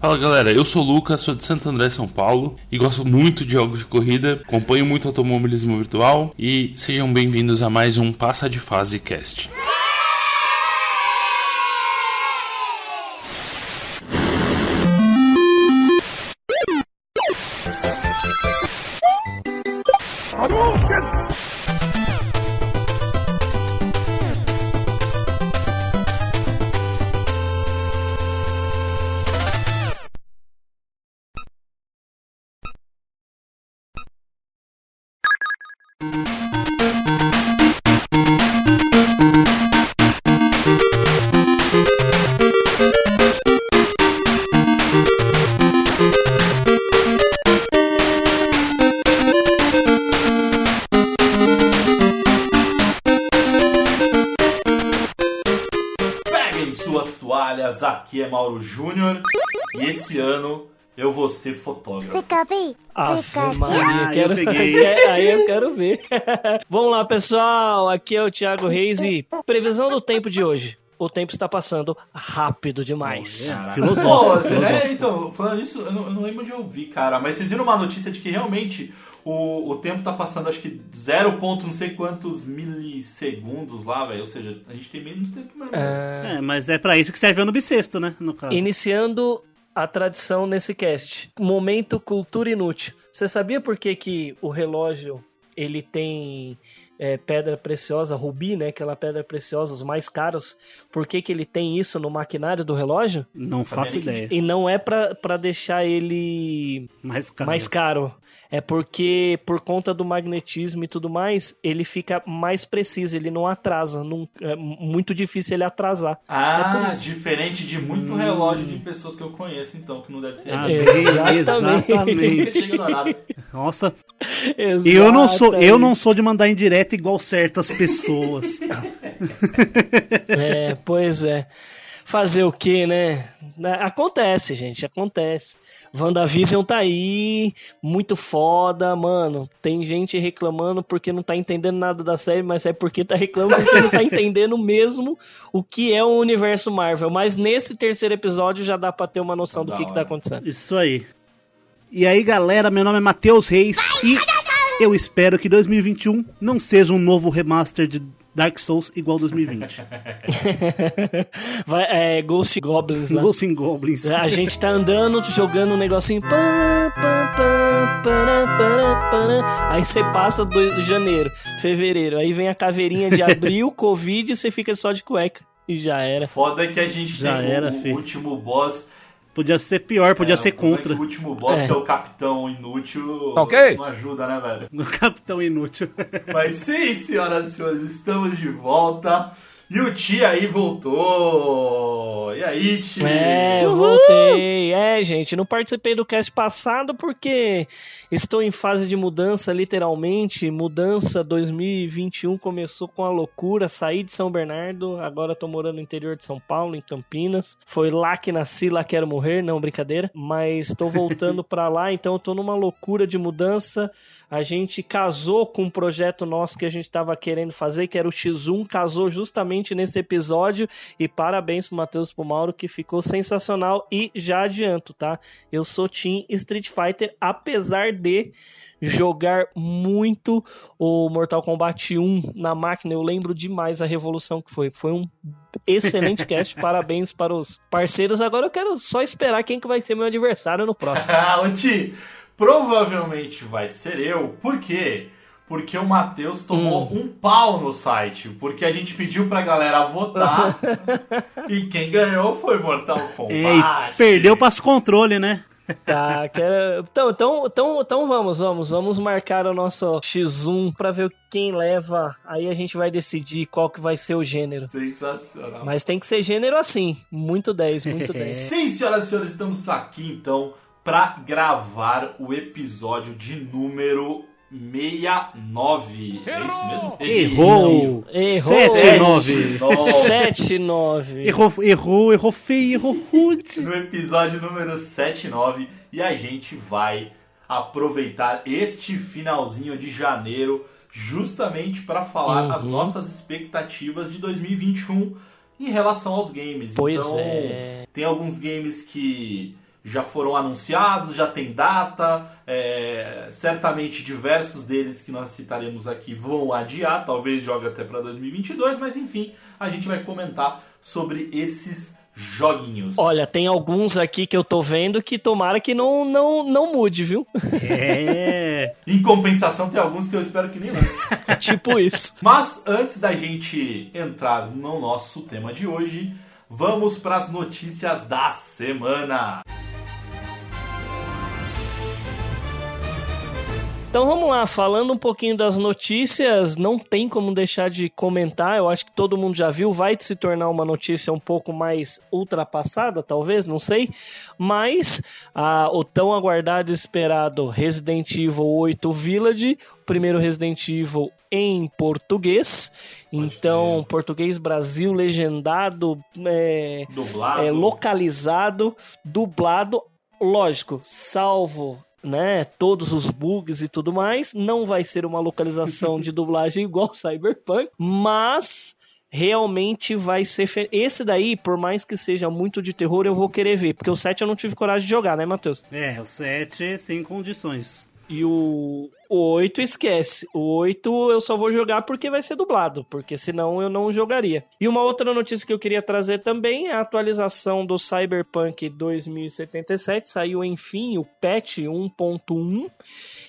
Fala galera, eu sou o Lucas, sou de Santo André, São Paulo e gosto muito de jogos de corrida, acompanho muito automobilismo virtual e sejam bem-vindos a mais um Passa de Fase Cast. É Júnior e esse ano eu vou ser fotógrafo. Pikachu. Maria, Ah, quero... eu peguei. Aí eu quero ver. Vamos lá, pessoal. Aqui é o Thiago Reis e previsão do tempo de hoje. O tempo está passando rápido demais. Caraca. Filosófico, é, então, falando isso, eu não, eu não lembro de ouvir, cara, mas vocês viram uma notícia de que realmente o, o tempo tá passando, acho que 0. ponto não sei quantos milissegundos lá, velho, ou seja, a gente tem menos tempo mesmo. É, mas é pra isso que serve o ano bissexto, né? No caso. Iniciando a tradição nesse cast. Momento cultura inútil. Você sabia por que, que o relógio ele tem é, pedra preciosa, rubi, né? Aquela pedra preciosa, os mais caros. Por que, que ele tem isso no maquinário do relógio? Não faço ideia. E não é pra, pra deixar ele Mais caro. mais caro. É porque, por conta do magnetismo e tudo mais, ele fica mais preciso, ele não atrasa. Não, é muito difícil ele atrasar. Ah, É diferente de muito relógio de pessoas que eu conheço, então, que não deve ter. Ah, Exatamente. exatamente. Nossa, eu não sou, eu Exatamente. não sou de mandar indireta igual certas pessoas. É, pois é. Fazer o que, né? Acontece, gente, acontece. WandaVision tá aí, muito foda, mano. Tem gente reclamando porque não tá entendendo nada da série, mas é porque tá reclamando porque não tá entendendo mesmo o que é o universo Marvel. Mas nesse terceiro episódio já dá pra ter uma noção do que, que tá acontecendo. Isso aí. E aí, galera, meu nome é Matheus Reis e eu espero que 2021 não seja um novo remaster de Dark Souls igual 2020. Vai, é, Ghost Goblins. Ghosts and Goblins. A gente tá andando, jogando um negocinho. Aí você passa do janeiro, fevereiro. Aí vem a caveirinha de abril, Covid e você fica só de cueca. E já era. Foda que a gente Já tem era, o, o último boss. Podia ser pior, podia é, ser o é contra. O último boss, É. que é o capitão inútil, Ok. não ajuda, né, velho? No Capitão Inútil. Mas sim, senhoras e senhores, estamos de volta. E o Tia aí voltou. E aí, Tia? É, eu voltei. É, gente, não participei do cast passado porque estou em fase de mudança, literalmente. Mudança 2021 começou com a loucura. Saí de São Bernardo, agora tô morando no interior de São Paulo, em Campinas. Foi lá que nasci, lá quero morrer, não brincadeira. Mas tô voltando pra lá, então tô numa loucura de mudança. A gente casou com um projeto nosso que a gente tava querendo fazer, que era o X1, casou justamente nesse episódio. E parabéns pro Matheus e pro Mauro, que ficou sensacional. E já adianto, tá? Eu sou Team Street Fighter, apesar de jogar muito o Mortal Kombat 1 na máquina. Eu lembro demais a revolução que foi. Foi um excelente cast. Parabéns para os parceiros. Agora eu quero só esperar quem que vai ser meu adversário no próximo. Ah, o Ti, provavelmente vai ser eu. Por quê? Porque o Matheus tomou Hum. um pau no site. Porque a gente pediu pra galera votar. e quem ganhou foi Mortal Kombat. É, e perdeu passo controle, né? Tá, quero... então, então, então, então vamos, vamos, vamos marcar o nosso X1 pra ver quem leva. Aí a gente vai decidir qual que vai ser o gênero. Sensacional. Mas tem que ser gênero assim, muito 10, muito 10. Sim, senhoras e senhores, estamos aqui então pra gravar o episódio de número 69. É isso mesmo? Errou! Errou. 7-9. 7, 9. Errou, errou, errou feio, errou rude. No episódio número 79 e a gente vai aproveitar este finalzinho de janeiro justamente para falar Uhum. as nossas expectativas de 2021 em relação aos games. Pois então, é. tem alguns games que já foram anunciados, já tem data. É, certamente diversos deles que nós citaremos aqui vão adiar, talvez jogue até para 2022, mas enfim, a gente vai comentar sobre esses joguinhos. Olha, tem alguns aqui que eu tô vendo que tomara que não, não, não mude, viu? É. em compensação, tem alguns que eu espero que nem lance. tipo isso. Mas antes da gente entrar no nosso tema de hoje, vamos para as notícias da semana. Então vamos lá, falando um pouquinho das notícias, não tem como deixar de comentar, eu acho que todo mundo já viu, vai se tornar uma notícia um pouco mais ultrapassada, talvez, não sei, mas a, o tão aguardado e esperado Resident Evil 8 Village, o primeiro Resident Evil em português, então português Brasil legendado, é, Dublado. é, localizado, dublado, lógico, salvo né, todos os bugs e tudo mais. Não vai ser uma localização de dublagem igual Cyberpunk, mas realmente vai ser. Fe... Esse daí, por mais que seja muito de terror, eu vou querer ver, porque o 7 eu não tive coragem de jogar, né, Matheus? É, o 7 sem condições. E o, o 8 esquece. O 8 eu só vou jogar porque vai ser dublado, porque senão eu não jogaria. E uma outra notícia que eu queria trazer também é a atualização do Cyberpunk 2077. Saiu enfim o patch 1.1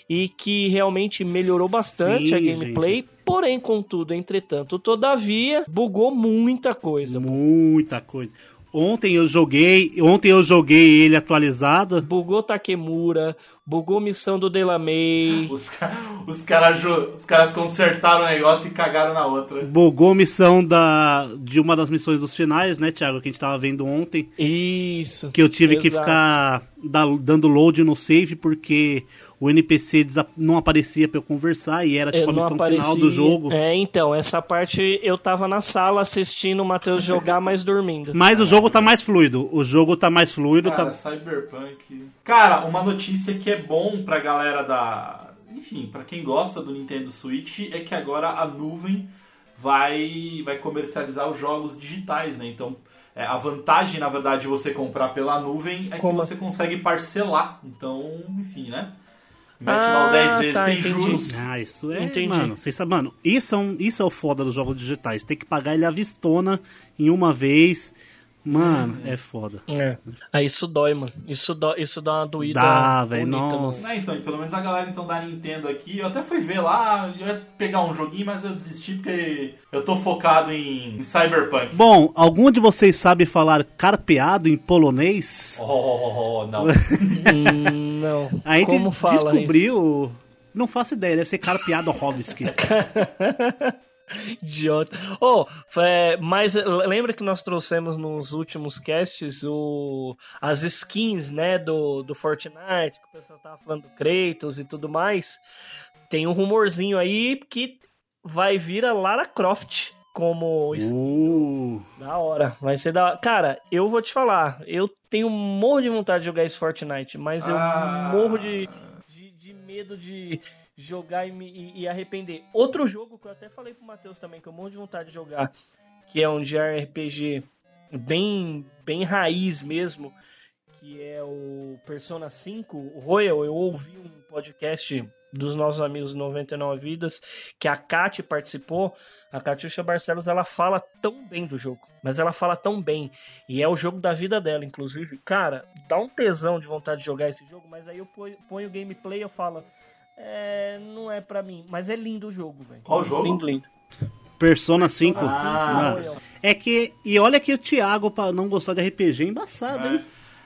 e que realmente melhorou bastante Sim, a gameplay. gente. Porém, contudo, entretanto, todavia, bugou muita coisa. Muita coisa. Ontem eu joguei, ontem eu joguei ele atualizado. Bugou Takemura, bugou missão do Delamay. Os, ca- os, cara os caras consertaram o negócio e cagaram na outra. Bugou missão da, de uma das missões dos finais, né, Thiago? Que a gente tava vendo ontem. Isso. Que eu tive que Exato. ficar da- dando load no save porque o NPC não aparecia pra eu conversar e era tipo Eu a missão apareci. final do jogo. É, então, essa parte eu tava na sala assistindo o Matheus jogar, mas dormindo. Mas o jogo tá mais fluido. O jogo tá mais fluido. Cara, tá... Cyberpunk. Cara, uma notícia que é bom pra galera da. Enfim, pra quem gosta do Nintendo Switch é que agora a nuvem vai, vai comercializar os jogos digitais, né? Então, é, a vantagem, na verdade, de você comprar pela nuvem é Como que você assim? consegue parcelar. Então, enfim, né? Mete lá o Ah, 10 vezes tá, sem entendi. juros. Ah, isso é. Entendi. Mano, vocês sabem, mano, isso é, um, isso é o foda dos jogos digitais. Tem que pagar ele à vistona em uma vez. Mano, é foda. É. Aí isso dói, mano. Isso dá, isso dá uma doída. Dá, velho, nossa. É, então, e pelo menos a galera então da Nintendo aqui, eu até fui ver lá, eu ia pegar um joguinho, mas eu desisti porque eu tô focado em, em Cyberpunk. Bom, algum de vocês sabe falar carpeado em polonês? Oh, oh, oh, não. Hum, não. A gente Como fala descobriu. Não faço ideia, deve ser carpeado Rovski. Idiota. Oh, é, mas lembra que nós trouxemos nos últimos casts o, as skins, né, do, do Fortnite, que o pessoal tava falando do Kratos e tudo mais. Tem um rumorzinho aí que vai vir a Lara Croft como skin Uh, da hora. Vai ser da Cara, eu vou te falar, eu tenho morro de vontade de jogar esse Fortnite, mas eu Ah. morro de, de, de medo de jogar e, me, e, e arrepender. Outro jogo que eu até falei pro Matheus também, que eu morro de vontade de jogar, que é um JRPG bem, bem raiz mesmo, que é o Persona 5, o Royal. Eu ouvi um podcast dos nossos amigos 99 Vidas, que a Kati participou. A Catiuxa Barcelos, ela fala tão bem do jogo, mas ela fala tão bem. E é o jogo da vida dela, inclusive. Cara, dá um tesão de vontade de jogar esse jogo, mas aí eu ponho o gameplay e eu falo, é, não é pra mim. Mas é lindo o jogo, velho. Qual jogo? Lindo, lindo. Persona 5. Ah, é que. E olha que o Thiago, pra não gostar de RPG, é embaçado, hein?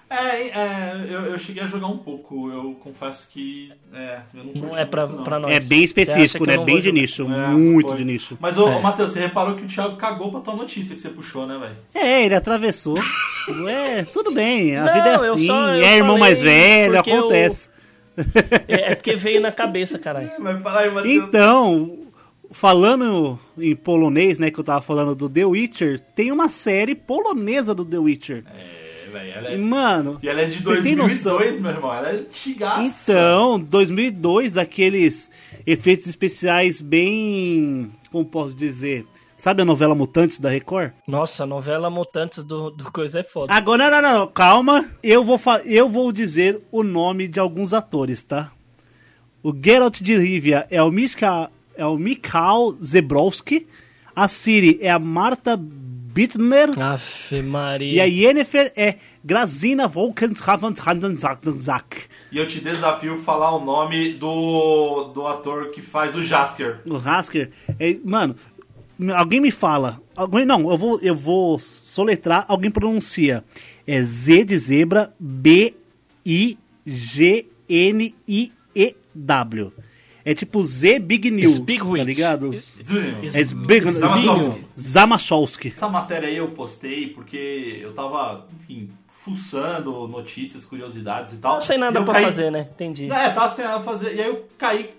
É, é, eu, eu cheguei a jogar um pouco, eu confesso que é, eu não, Não é pra, muito, não. pra nós. É bem específico, né? Bem de jogar? nicho. É, muito foi. de nicho. Mas, ô, É. Matheus, você reparou que o Thiago cagou pra tua notícia que você puxou, né, velho? É, ele atravessou. é, tudo bem. A Não, vida é assim. só- é irmão mais velho, porque eu- acontece. É, é porque veio na cabeça, caralho. Mas fala aí, Matheus. Então, falando em polonês, né, que eu tava falando do The Witcher, tem uma série polonesa do The Witcher. É, velho, ela é... mano, E ela é de você tem noção? 2002, meu irmão, ela é antigaça. Então, 2002, aqueles efeitos especiais bem, como posso dizer, Sabe a novela Mutantes da Record? Nossa, a novela Mutantes do, do Coisa é foda. Agora, não, não, não, calma. Eu vou, eu vou dizer o nome de alguns atores, tá? O Geralt de Rivia é o, Mika, é o Mikhail Zebrowski. A Siri é a Marta Bittner. Aff, Maria. E a Yennefer é Grazina Volkenshavenzak. E eu te desafio falar o nome do, do ator que faz o Jasker. O Hasker. É, mano, alguém me fala. Alguém, não, eu vou, eu vou soletrar, alguém pronuncia. É Z de zebra, B, I, G, N, I, E, W. É tipo Z Big New, tá ligado? Essa É Zbig Zamachowski. Zamachowski. matéria aí eu postei porque eu tava, enfim, fuçando notícias, curiosidades e tal. Não sem E nada pra caí- fazer, né? Entendi. É, tava sem nada pra fazer. E aí eu caí,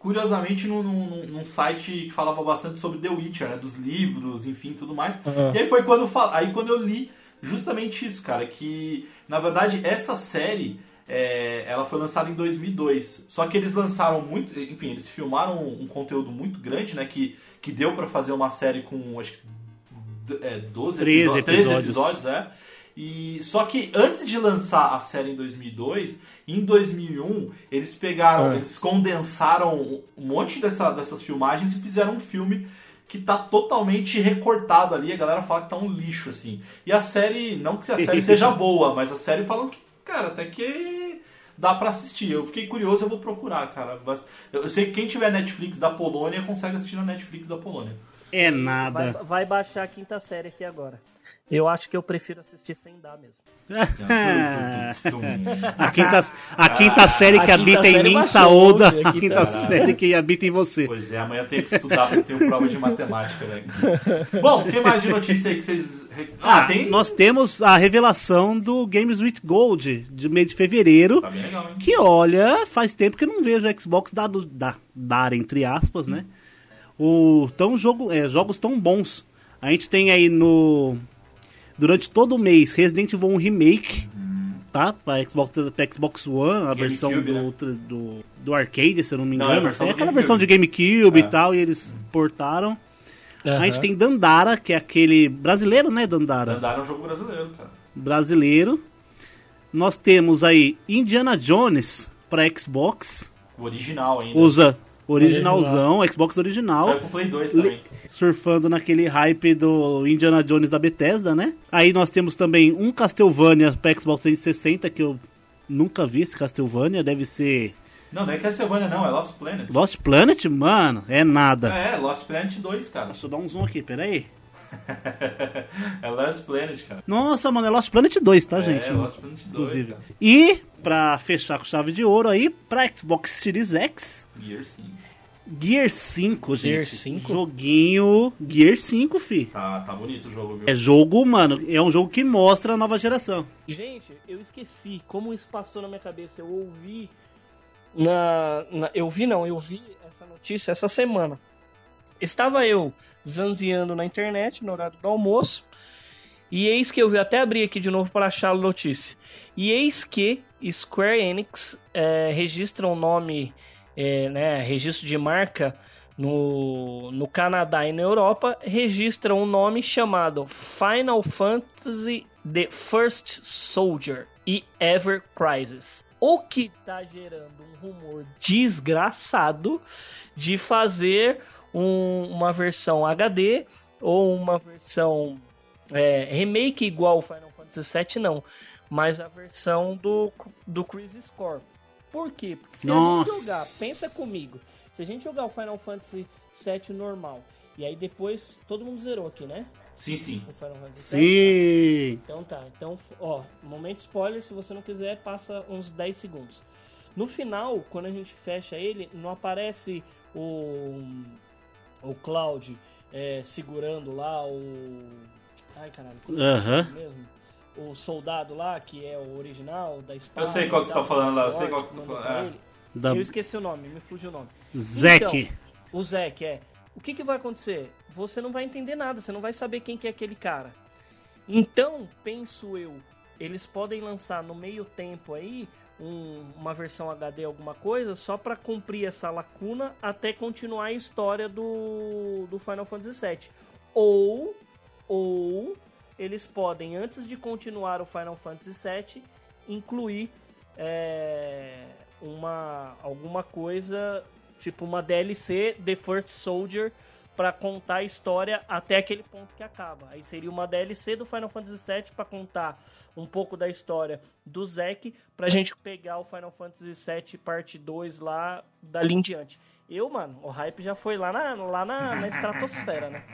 curiosamente, num, num, num site que falava bastante sobre The Witcher, né? Dos livros, enfim, tudo mais. Uhum. E aí foi quando aí quando eu li justamente isso, cara, que, na verdade, essa série... é, ela foi lançada em 2002. Só que eles lançaram muito, enfim, eles filmaram um conteúdo muito grande, né? Que, que deu pra fazer uma série com, acho que, é, 12 13 episódios, 13 episódios. episódios, é. E só que antes de lançar a série em 2002, em 2001 eles pegaram, Ah. eles condensaram um monte dessa- dessas filmagens e fizeram um filme que tá totalmente recortado ali. A galera fala que tá um lixo assim. E a série, não que a série seja boa, mas a série falam que, cara, até que dá pra assistir. Eu fiquei curioso, eu vou procurar, cara. Mas Eu sei que quem tiver Netflix da Polônia consegue assistir na Netflix da Polônia. É Vai, nada. vai baixar a quinta série aqui agora. Eu acho que eu prefiro assistir sem dar mesmo. A quinta, a quinta série que A quinta habita em série mim baixou, saúda a quinta- quinta série que habita em você. Pois é, amanhã eu tenho que estudar porque tenho prova de matemática, né? Bom, o que mais de notícia aí que vocês. Ah, Ah, tem. nós temos a revelação do Games with Gold de mês de fevereiro. Tá bem legal, hein? Que olha, faz tempo que eu não vejo o Xbox dar, dar, dar entre aspas, né? O, tão jogo, é, jogos tão bons. A gente tem aí no. Durante todo o mês Resident Evil 1 Remake, tá? Pra Xbox, pra Xbox One, a versão GameCube, do, né? do, do arcade, se eu não me Não, engano. é versão Tem do aquela GameCube. versão de GameCube e É. tal, e eles portaram. A gente tem Dandara, que é aquele brasileiro, né, Dandara? Andaram um jogo brasileiro, cara. brasileiro. Nós temos aí Indiana Jones para Xbox. O original ainda. Usa originalzão, Xbox original. Saiu pro Play 2 também. Surfando naquele hype do Indiana Jones da Bethesda, né? Aí nós temos também um Castlevania para Xbox 360 que eu nunca vi esse Castlevania, deve ser Não, não é Castlevania, não, é Lost Planet. Lost Planet, mano, é nada. É, Lost Planet 2, cara. Deixa eu dar um zoom aqui, peraí. é Lost Planet, cara. Nossa, mano, é Lost Planet 2, tá, gente? É, Lost Planet 2, Inclusive. cara. E, pra fechar com chave de ouro aí, pra Xbox Series X, Gear 5. Gear 5, gente. Gear 5? Joguinho Gear 5, fi. Tá, tá bonito o jogo, viu? É jogo, mano, é um jogo que mostra a nova geração. Gente, eu esqueci como isso passou na minha cabeça. Eu ouvi na, na- eu vi não, eu vi essa notícia essa semana. Estava eu zanzeando na internet no horário do almoço e eis que eu vi até abrir aqui de novo para achar a notícia. E eis que Square Enix é, registra um nome, é, né, registro de marca no, no Canadá e na Europa, registra um nome chamado Final Fantasy The First Soldier e Ever Crisis. O que tá gerando um rumor desgraçado de fazer um- uma versão HD ou uma versão é, remake igual o Final Fantasy VII, não. Mas a versão do, do Crisis Core. Por quê? Porque se a Nossa. gente jogar, pensa comigo, se a gente jogar o Final Fantasy VII normal, e aí depois, todo mundo zerou aqui, né? Sim, sim. O Final Fantasy VII. Sim. Então tá, então, ó, momento spoiler, se você não quiser, passa uns 10 segundos. No final, quando a gente fecha ele, não aparece o, o Cloud é, segurando lá o. Ai caralho, como é que é Aham. mesmo? O soldado lá, que é o original da espada. Eu sei qual que você tá falando lá, eu sei qual que você tá falando, é. ele. Da Eu esqueci o nome, me fugiu o nome. Zack. Então, o Zack, é. O que, que vai acontecer? Você não vai entender nada, você não vai saber quem que é aquele cara. Então, penso eu, eles podem lançar no meio tempo aí um- uma versão HD alguma coisa só pra cumprir essa lacuna até continuar a história do, do Final Fantasy VII. Ou, ou eles podem, antes de continuar o Final Fantasy VII, incluir é, uma alguma coisa, tipo uma DLC The First Soldier, para contar a história até aquele ponto que acaba. Aí seria uma DLC do Final Fantasy VII para contar um pouco da história do Zack, pra gente pegar o Final Fantasy VII parte 2 lá dali em diante. Eu, mano, o hype já foi lá na, lá na, na estratosfera, né?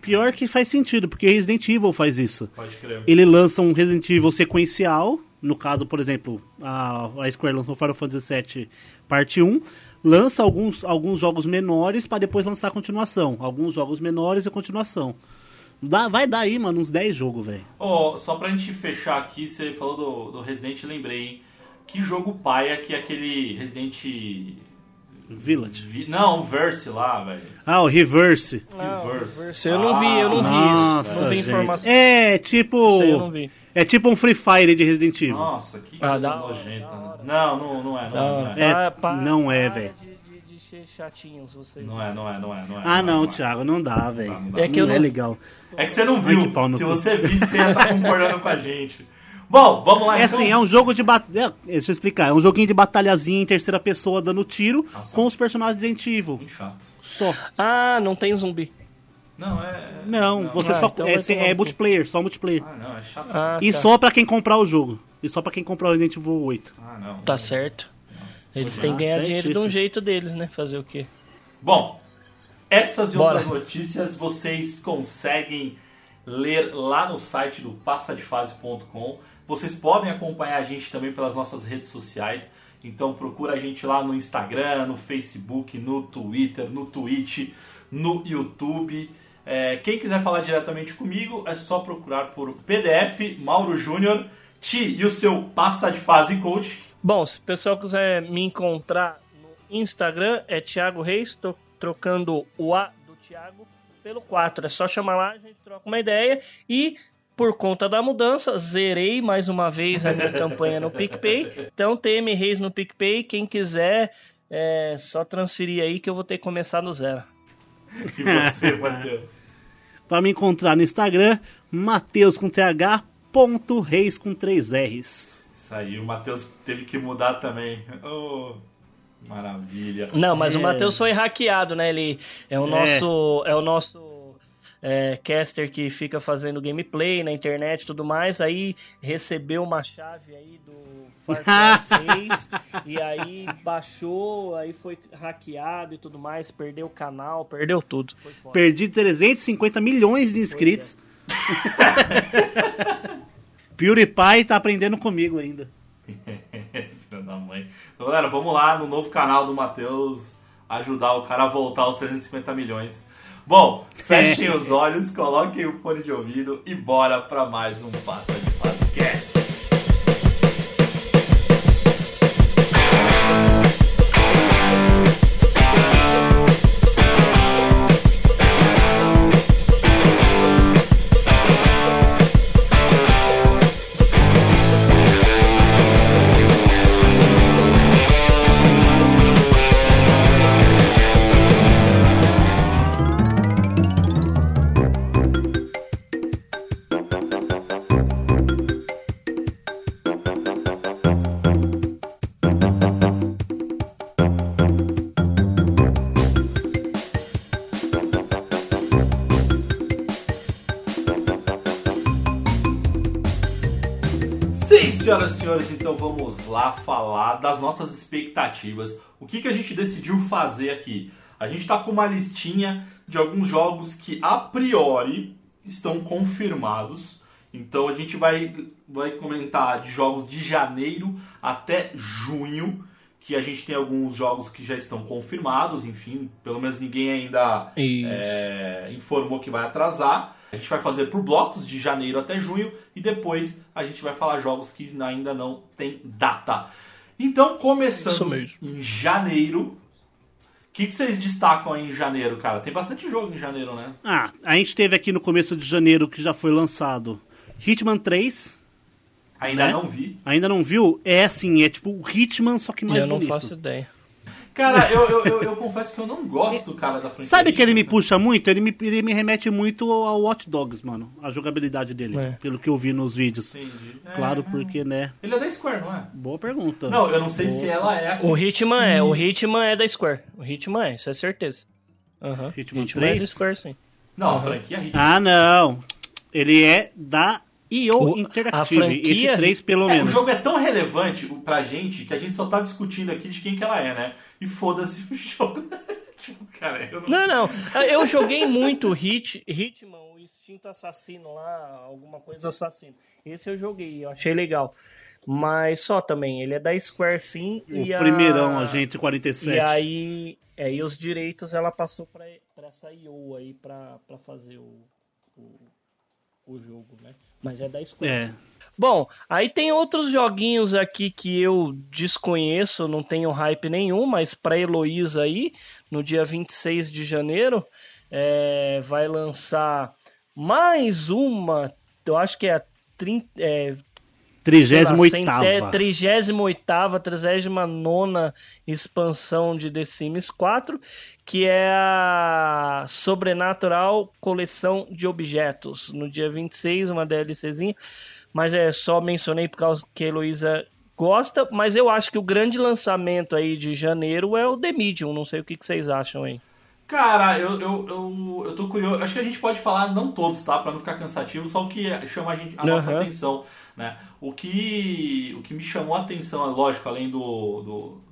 Pior que faz sentido, porque Resident Evil faz isso. Pode crer. Ele lança um Resident Evil sequencial, no caso, por exemplo, a, a Square lançou Final Fantasy VII parte 1, lança alguns, alguns jogos menores para depois lançar a continuação. Alguns jogos menores e continuação. Dá, vai dar aí, mano, uns 10 jogos, velho. Ó, só pra gente fechar aqui, você falou do, do Resident, lembrei, hein? Que jogo paia que é aquele Resident... Village. Vi- Não, o Verse lá, velho. Ah, o Reverse. Não, Reverse. Reverse. Eu não vi, eu não vi Nossa, isso. Não vi gente. informação. É tipo. Eu não vi. É tipo um Free Fire de Resident Evil. Nossa, que Ah, coisa nojenta. né? Não, não, não é, não é. Não é, É, Pa- pa- não é, velho. De, de, de ser chatinhos vocês. não é, não é, não é, não é. Ah, não, é. Thiago, não dá, velho. Não Não, dá, É que eu é não- legal. É que você não viu. Se você visse, você ia estar concordando com a gente. Bom, vamos lá É então. assim, é um jogo de batalha. Deixa eu explicar. É um joguinho de batalhazinha em terceira pessoa dando tiro Nossa. com os personagens de Resident. Muito chato. Só. Ah, não tem zumbi. Não, é... Não, você Ah, só. então é, é cu. multiplayer, só multiplayer. Ah, não, é chato. Ah, E tá. só pra quem comprar o jogo. E só pra quem comprar o Resident Evil 8. Ah, não. Tá certo. Eles têm é. que ganhar dinheiro de um jeito deles, né? Fazer o quê? Bom, essas e outras notícias vocês conseguem ler lá no site do passadefase.com. Vocês podem acompanhar a gente também pelas nossas redes sociais. Então procura a gente lá no Instagram, no Facebook, no Twitter, no Twitch, no YouTube. É, quem quiser falar diretamente comigo é só procurar por PDF Mauro Júnior, Ti e o seu Passa de Fase Coach. Bom, se o pessoal quiser me encontrar no Instagram, é Thiago Reis, tô trocando o A do Thiago pelo 4. É só chamar lá, a gente troca uma ideia. E por conta da mudança, zerei mais uma vez a minha campanha no PicPay. Então, TM Reis no PicPay. Quem quiser, é só transferir aí que eu vou ter que começar do zero. E você, Matheus? Pra me encontrar no Instagram, Mateus com TH, ponto Reis com 3 R's. Isso aí, o Matheus teve que mudar também. Oh, maravilha. Não, mas o É. Matheus foi hackeado, né? Ele é o É. nosso. É o nosso. É, caster que fica fazendo gameplay na internet e tudo mais, aí recebeu uma chave aí do Far Cry 6 e aí baixou, aí foi hackeado e tudo mais, perdeu o canal, perdeu tudo. Perdi 350 milhões de inscritos. PewDiePie tá aprendendo comigo ainda. Filho da mãe. Então, galera, vamos lá no novo canal do Matheus ajudar o cara a voltar aos 350 milhões. Bom, fechem os olhos, coloquem o fone de ouvido e bora pra mais um Passa de Podcast. Senhoras e senhores, então vamos lá falar das nossas expectativas. O que, que a gente decidiu fazer aqui? A gente está com uma listinha de alguns jogos que a priori estão confirmados. Então a gente vai, vai comentar de jogos de janeiro até junho, que a gente tem alguns jogos que já estão confirmados, enfim, pelo menos ninguém ainda é, informou que vai atrasar. A gente vai fazer por blocos de janeiro até junho e depois a gente vai falar jogos que ainda não tem data. Então, começando em janeiro, o que, que vocês destacam aí em janeiro, cara? Tem bastante jogo em janeiro, né? Ah, a gente teve aqui no começo de janeiro que já foi lançado Hitman 3. Ainda Né? não vi. Ainda não viu? É assim, é tipo o Hitman, só que mais eu não bonito. faço ideia. Cara, eu, eu, eu, eu confesso que eu não gosto, cara, da franquia. Sabe que ele me Hitman. puxa muito? Ele me, ele me remete muito ao Watch Dogs, mano. A jogabilidade dele, É. pelo que eu vi nos vídeos. Entendi. É, Claro, é. porque, né? Ele é da Square, não é? Boa pergunta. Não, eu não sei se ela é. a- O Hitman é, o Hitman é da Square. O Hitman é, isso é certeza. Aham. Hitman é 3? da Square, sim. Não, a franquia Hitman. Ah, não. Ele é da EO O- Interactive. a franquia- Esse 3, pelo É, o menos. jogo é tão relevante pra gente que a gente só tá discutindo aqui de quem que ela é, né? E foda-se o jogo. tipo, cara, eu não. Não, não. Eu joguei muito Hit, Hitman, o Instinto Assassino lá, alguma coisa assassino. Esse eu joguei, eu achei legal. Mas só também, ele é da Square sim. O e a- primeirão, Agente 47. E aí, é, e os direitos ela passou pra, pra essa IO aí pra, pra fazer o, o, o jogo, né? Mas é da Square. É. Bom, aí tem outros joguinhos aqui que eu desconheço, não tenho hype nenhum, mas pra Heloísa aí, no dia 26 de janeiro, é, vai lançar mais uma, eu acho que é a 30, é, 38ª. 38ª, 39 expansão de The Sims 4, que é a Sobrenatural Coleção de Objetos. No dia 26, uma DLCzinha. Mas é só mencionei por causa que a Heloísa gosta, mas eu acho que o grande lançamento aí de janeiro é o The Medium. Não sei o que, que vocês acham aí. Cara, eu, eu, eu, eu tô curioso. Acho que a gente pode falar, não todos, tá? Pra não ficar cansativo, só o que chama a, gente, a nossa Aham. atenção, né? O que, o que me chamou a atenção, é lógico, além do, do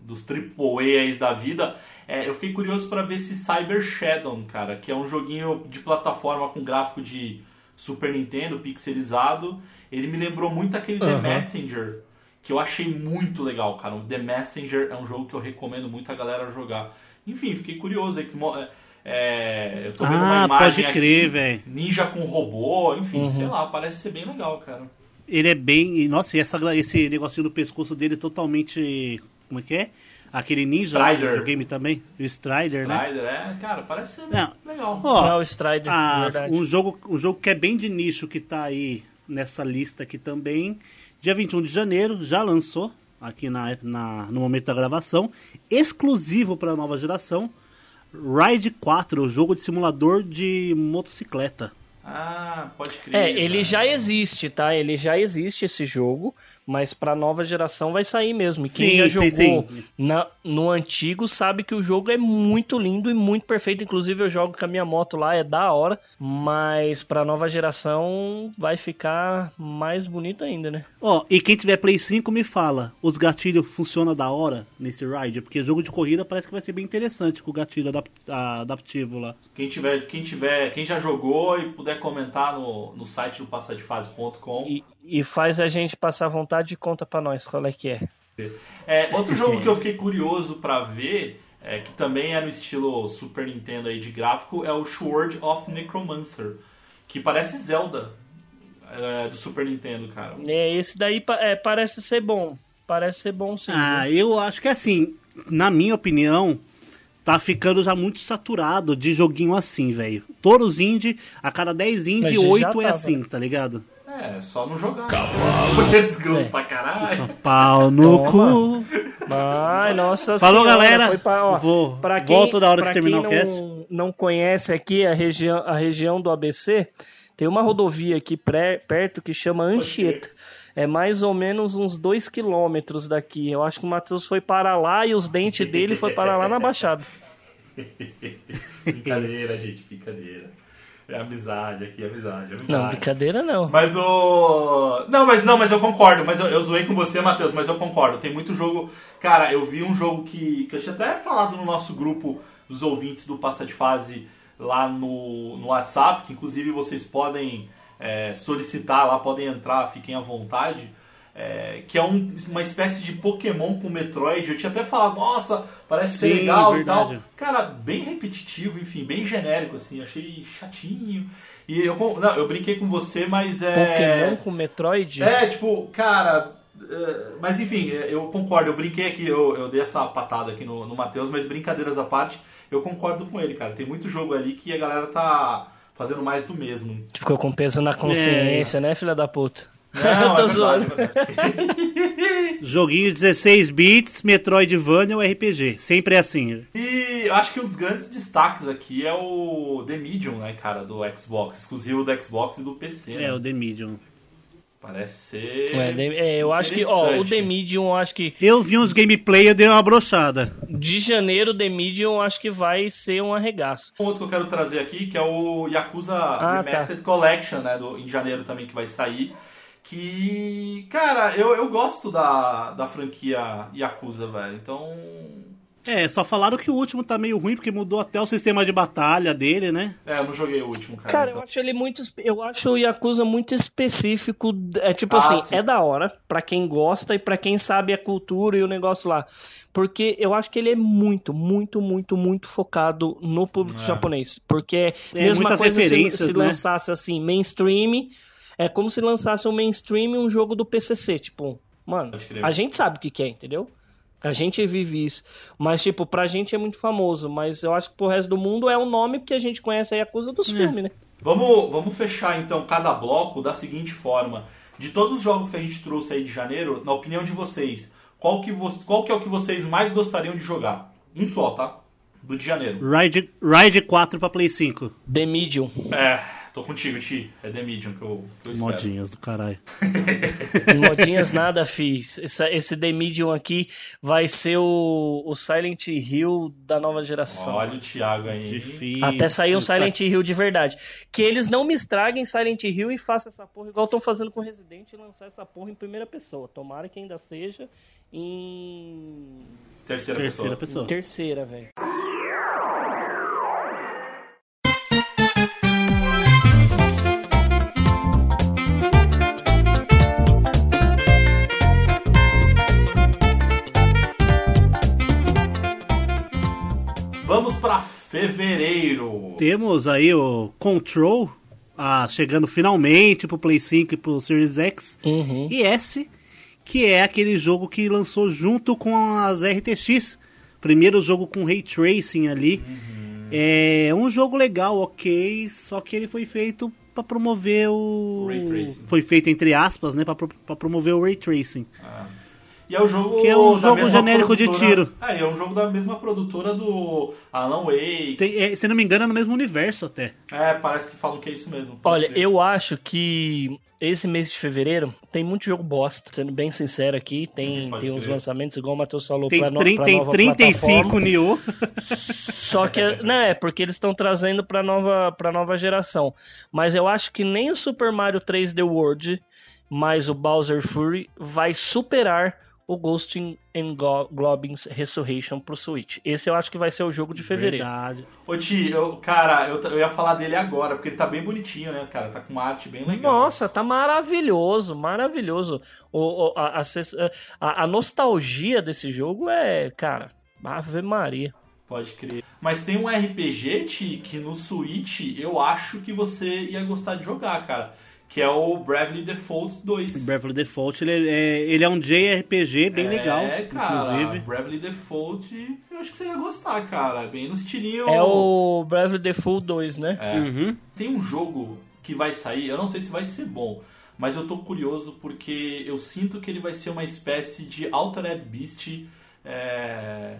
dos AAAs da vida, é, eu fiquei curioso pra ver esse Cyber Shadow, cara, que é um joguinho de plataforma com gráfico de Super Nintendo, pixelizado. Ele me lembrou muito aquele The Aham. Messenger, que eu achei muito legal, cara. O The Messenger é um jogo que eu recomendo muito a galera jogar. Enfim, fiquei curioso aí que mo- é, é, eu tô vendo uma Ah, imagem pode crer, velho. ninja com robô, enfim, Uhum. sei lá, parece ser bem legal, cara. Ele é bem. Nossa, e essa, esse negocinho no pescoço dele é totalmente. Como é que é? Aquele ninja do Strider. videogame também. O Strider, né? Strider, é, cara, parece ser Não. legal. Ó, Não, o Strider, ah, verdade. um jogo, um jogo que é bem de nicho que tá aí nessa lista aqui também. Dia 21 de janeiro, já lançou aqui na, na, no momento da gravação. Exclusivo para a nova geração. Ride 4, o jogo de simulador de motocicleta. Ah, pode crer. É, ele já existe, tá? Ele já existe esse jogo, mas pra nova geração vai sair mesmo. E quem Sim, já sim, jogou sim. na- no antigo sabe que o jogo é muito lindo e muito perfeito. Inclusive eu jogo com a minha moto lá, é da hora. Mas pra nova geração vai ficar mais bonito ainda, né? Ó, e quem tiver Play 5 me fala, os gatilhos funcionam da hora nesse Ride? Porque jogo de corrida parece que vai ser bem interessante com o gatilho adaptivo lá. Quem tiver, quem tiver, quem já jogou e puder comentar no, no site do passadefase.com. E, e faz a gente passar vontade e conta pra nós qual é que é. É, outro jogo que eu fiquei curioso pra ver, é, que também é no estilo Super Nintendo aí de gráfico, é o Sword of Necromancer, que parece Zelda é, do Super Nintendo, cara. É, esse daí é, parece ser bom. Parece ser bom sim. Ah, eu acho que assim, na minha opinião, tá ficando já muito saturado de joguinho assim, velho. Todos indie, a cada 10 indie, Mas já 8 é assim, tá ligado? É, só não jogar. Porque desgrosso pra caralho. Pau no Toma. cu. Ai, nossa Falou, senhora, galera. foi pra- ó, Vou- pra quem, volto da hora que terminar quem o cast. não, não conhece aqui a região, a região do ABC, tem uma rodovia aqui pré- perto que chama Anchieta. É mais ou menos uns 2 quilômetros daqui. Eu acho que o Matheus foi para lá e os dentes dele foi para lá na Baixada. brincadeira, gente, brincadeira. É amizade aqui, amizade, amizade. Não, brincadeira não. Mas o. Não, mas não, mas eu concordo. Mas eu, eu zoei com você, Matheus, mas eu concordo. Tem muito jogo. Cara, eu vi um jogo que, que eu tinha até falado no nosso grupo dos ouvintes do Passa de Fase lá no, no WhatsApp, que inclusive vocês podem é, solicitar lá, podem entrar, fiquem à vontade. é, que é um- uma espécie de Pokémon com Metroid. Eu tinha até falado, nossa, parece ser Sim, legal verdade. e tal. Cara, bem repetitivo, enfim, bem genérico, assim, achei chatinho. E eu, não, eu brinquei com você, mas é. Pokémon com Metroid? É, tipo, cara. é, Mas enfim, é, eu concordo, eu brinquei aqui, eu, eu dei essa patada aqui no, no Matheus, mas brincadeiras à parte, eu concordo com ele, cara. Tem muito jogo ali que a galera tá fazendo mais do mesmo. Ficou com peso na consciência, né, filha da puta? Não, Tô é zoando. verdade, é verdade. Joguinho 16 bits, Metroidvania ou RPG. Sempre é assim. E eu acho que um dos grandes destaques aqui é o The Medium, né, cara, do Xbox, exclusivo do Xbox e do PC. né? É, o The Medium. Parece ser. É, é, eu acho que, ó, o. The Medium, eu acho que Eu vi uns gameplay, eu dei uma brochada. de janeiro, o The Medium, eu acho que vai ser um arregaço. Um outro que eu quero trazer aqui, que é o Yakuza Ah, Remastered Collection, né, do, em janeiro também, que vai sair. Que, cara, eu, eu gosto da, da franquia Yakuza, velho. Então, É, só falaram que o último tá meio ruim porque mudou até o sistema de batalha dele, né? é, eu não joguei o último, cara. Cara, então. eu acho ele muito. Eu acho o Yakuza muito específico. É tipo Ah, assim, sim. é da hora pra quem gosta e pra quem sabe a cultura e o negócio lá. Porque eu acho que ele é muito, muito, muito, muito focado no público É. japonês. Porque é É, mesma muitas coisa se, se né? lançasse assim, mainstream. É como se lançasse um mainstream um jogo do PCC. Tipo, mano, a gente sabe o que, que é, entendeu? A gente vive isso. Mas, tipo, pra gente é muito famoso. Mas eu acho que pro resto do mundo é o nome que a gente conhece a Yakuza dos filmes, né? Vamos, vamos fechar então cada bloco da seguinte forma. De todos os jogos que a gente trouxe aí de janeiro, na opinião de vocês, qual que, vo qual que é o que vocês mais gostariam de jogar? Um só, tá? Do de janeiro. Ride, Ride 4 pra Play 5. The Medium. É, tô contigo, Ti. É The Medium que eu, que eu espero. Modinhas do caralho. Modinhas nada, fiz. Esse, esse The Medium aqui vai ser o, o Silent Hill da nova geração. Olha o Thiago aí. Difícil. Até sair um tá? Silent Hill de verdade. Que eles não me estraguem Silent Hill e façam essa porra igual estão fazendo com Resident e lançar essa porra em primeira pessoa. Tomara que ainda seja em Terceira, Terceira pessoa. pessoa. terceira, velho. Vamos pra fevereiro. Temos aí o Control ah, chegando finalmente pro Play 5 e pro Series X Uhum. e S, que é aquele jogo que lançou junto com as RTX. Primeiro jogo com Ray Tracing ali. É um jogo legal, ok, só que ele foi feito pra promover o. Ray Tracing. Foi feito entre aspas, né? Pro- pra promover o Ray Tracing. E é o jogo Que é um jogo genérico de tiro. É, e é um jogo da mesma produtora do Alan Wake. Tem- é, se não me engano, é no mesmo universo até. É, parece que falam que é isso mesmo. Olha, crer. eu acho que esse mês de fevereiro tem muito jogo bosta. Sendo bem sincero aqui, tem, Uhum, tem uns lançamentos, igual o Matheus falou, Tem, pra, no, trin- pra tem nova 35 plataforma. Nioh. Só que, né, é porque eles estão trazendo pra nova, pra nova geração. Mas eu acho que nem o Super Mario 3D World, mais o Bowser Fury, vai superar o Ghost in in Go- Goblins Resurrection pro Switch. Esse eu acho que vai ser o jogo de fevereiro. Verdade. Ô, Ti, eu, cara, eu, eu ia falar dele agora, porque ele tá bem bonitinho, né, cara? Tá com uma arte bem legal. Nossa, tá maravilhoso, maravilhoso. O, o- a, a- a nostalgia desse jogo é, cara, Ave Maria. Pode crer. Mas tem um RPG, Ti, que no Switch eu acho que você ia gostar de jogar, cara. Que é o Bravely Default 2. Bravely Default, ele é, ele é um JRPG bem legal, É, cara. inclusive. Bravely Default, eu acho que você ia gostar, cara. Bem no estilinho. É o Bravely Default 2, né? É. Uhum. Tem um jogo que vai sair, eu não sei se vai ser bom, mas eu tô curioso porque eu sinto que ele vai ser uma espécie de Altered Beast, é,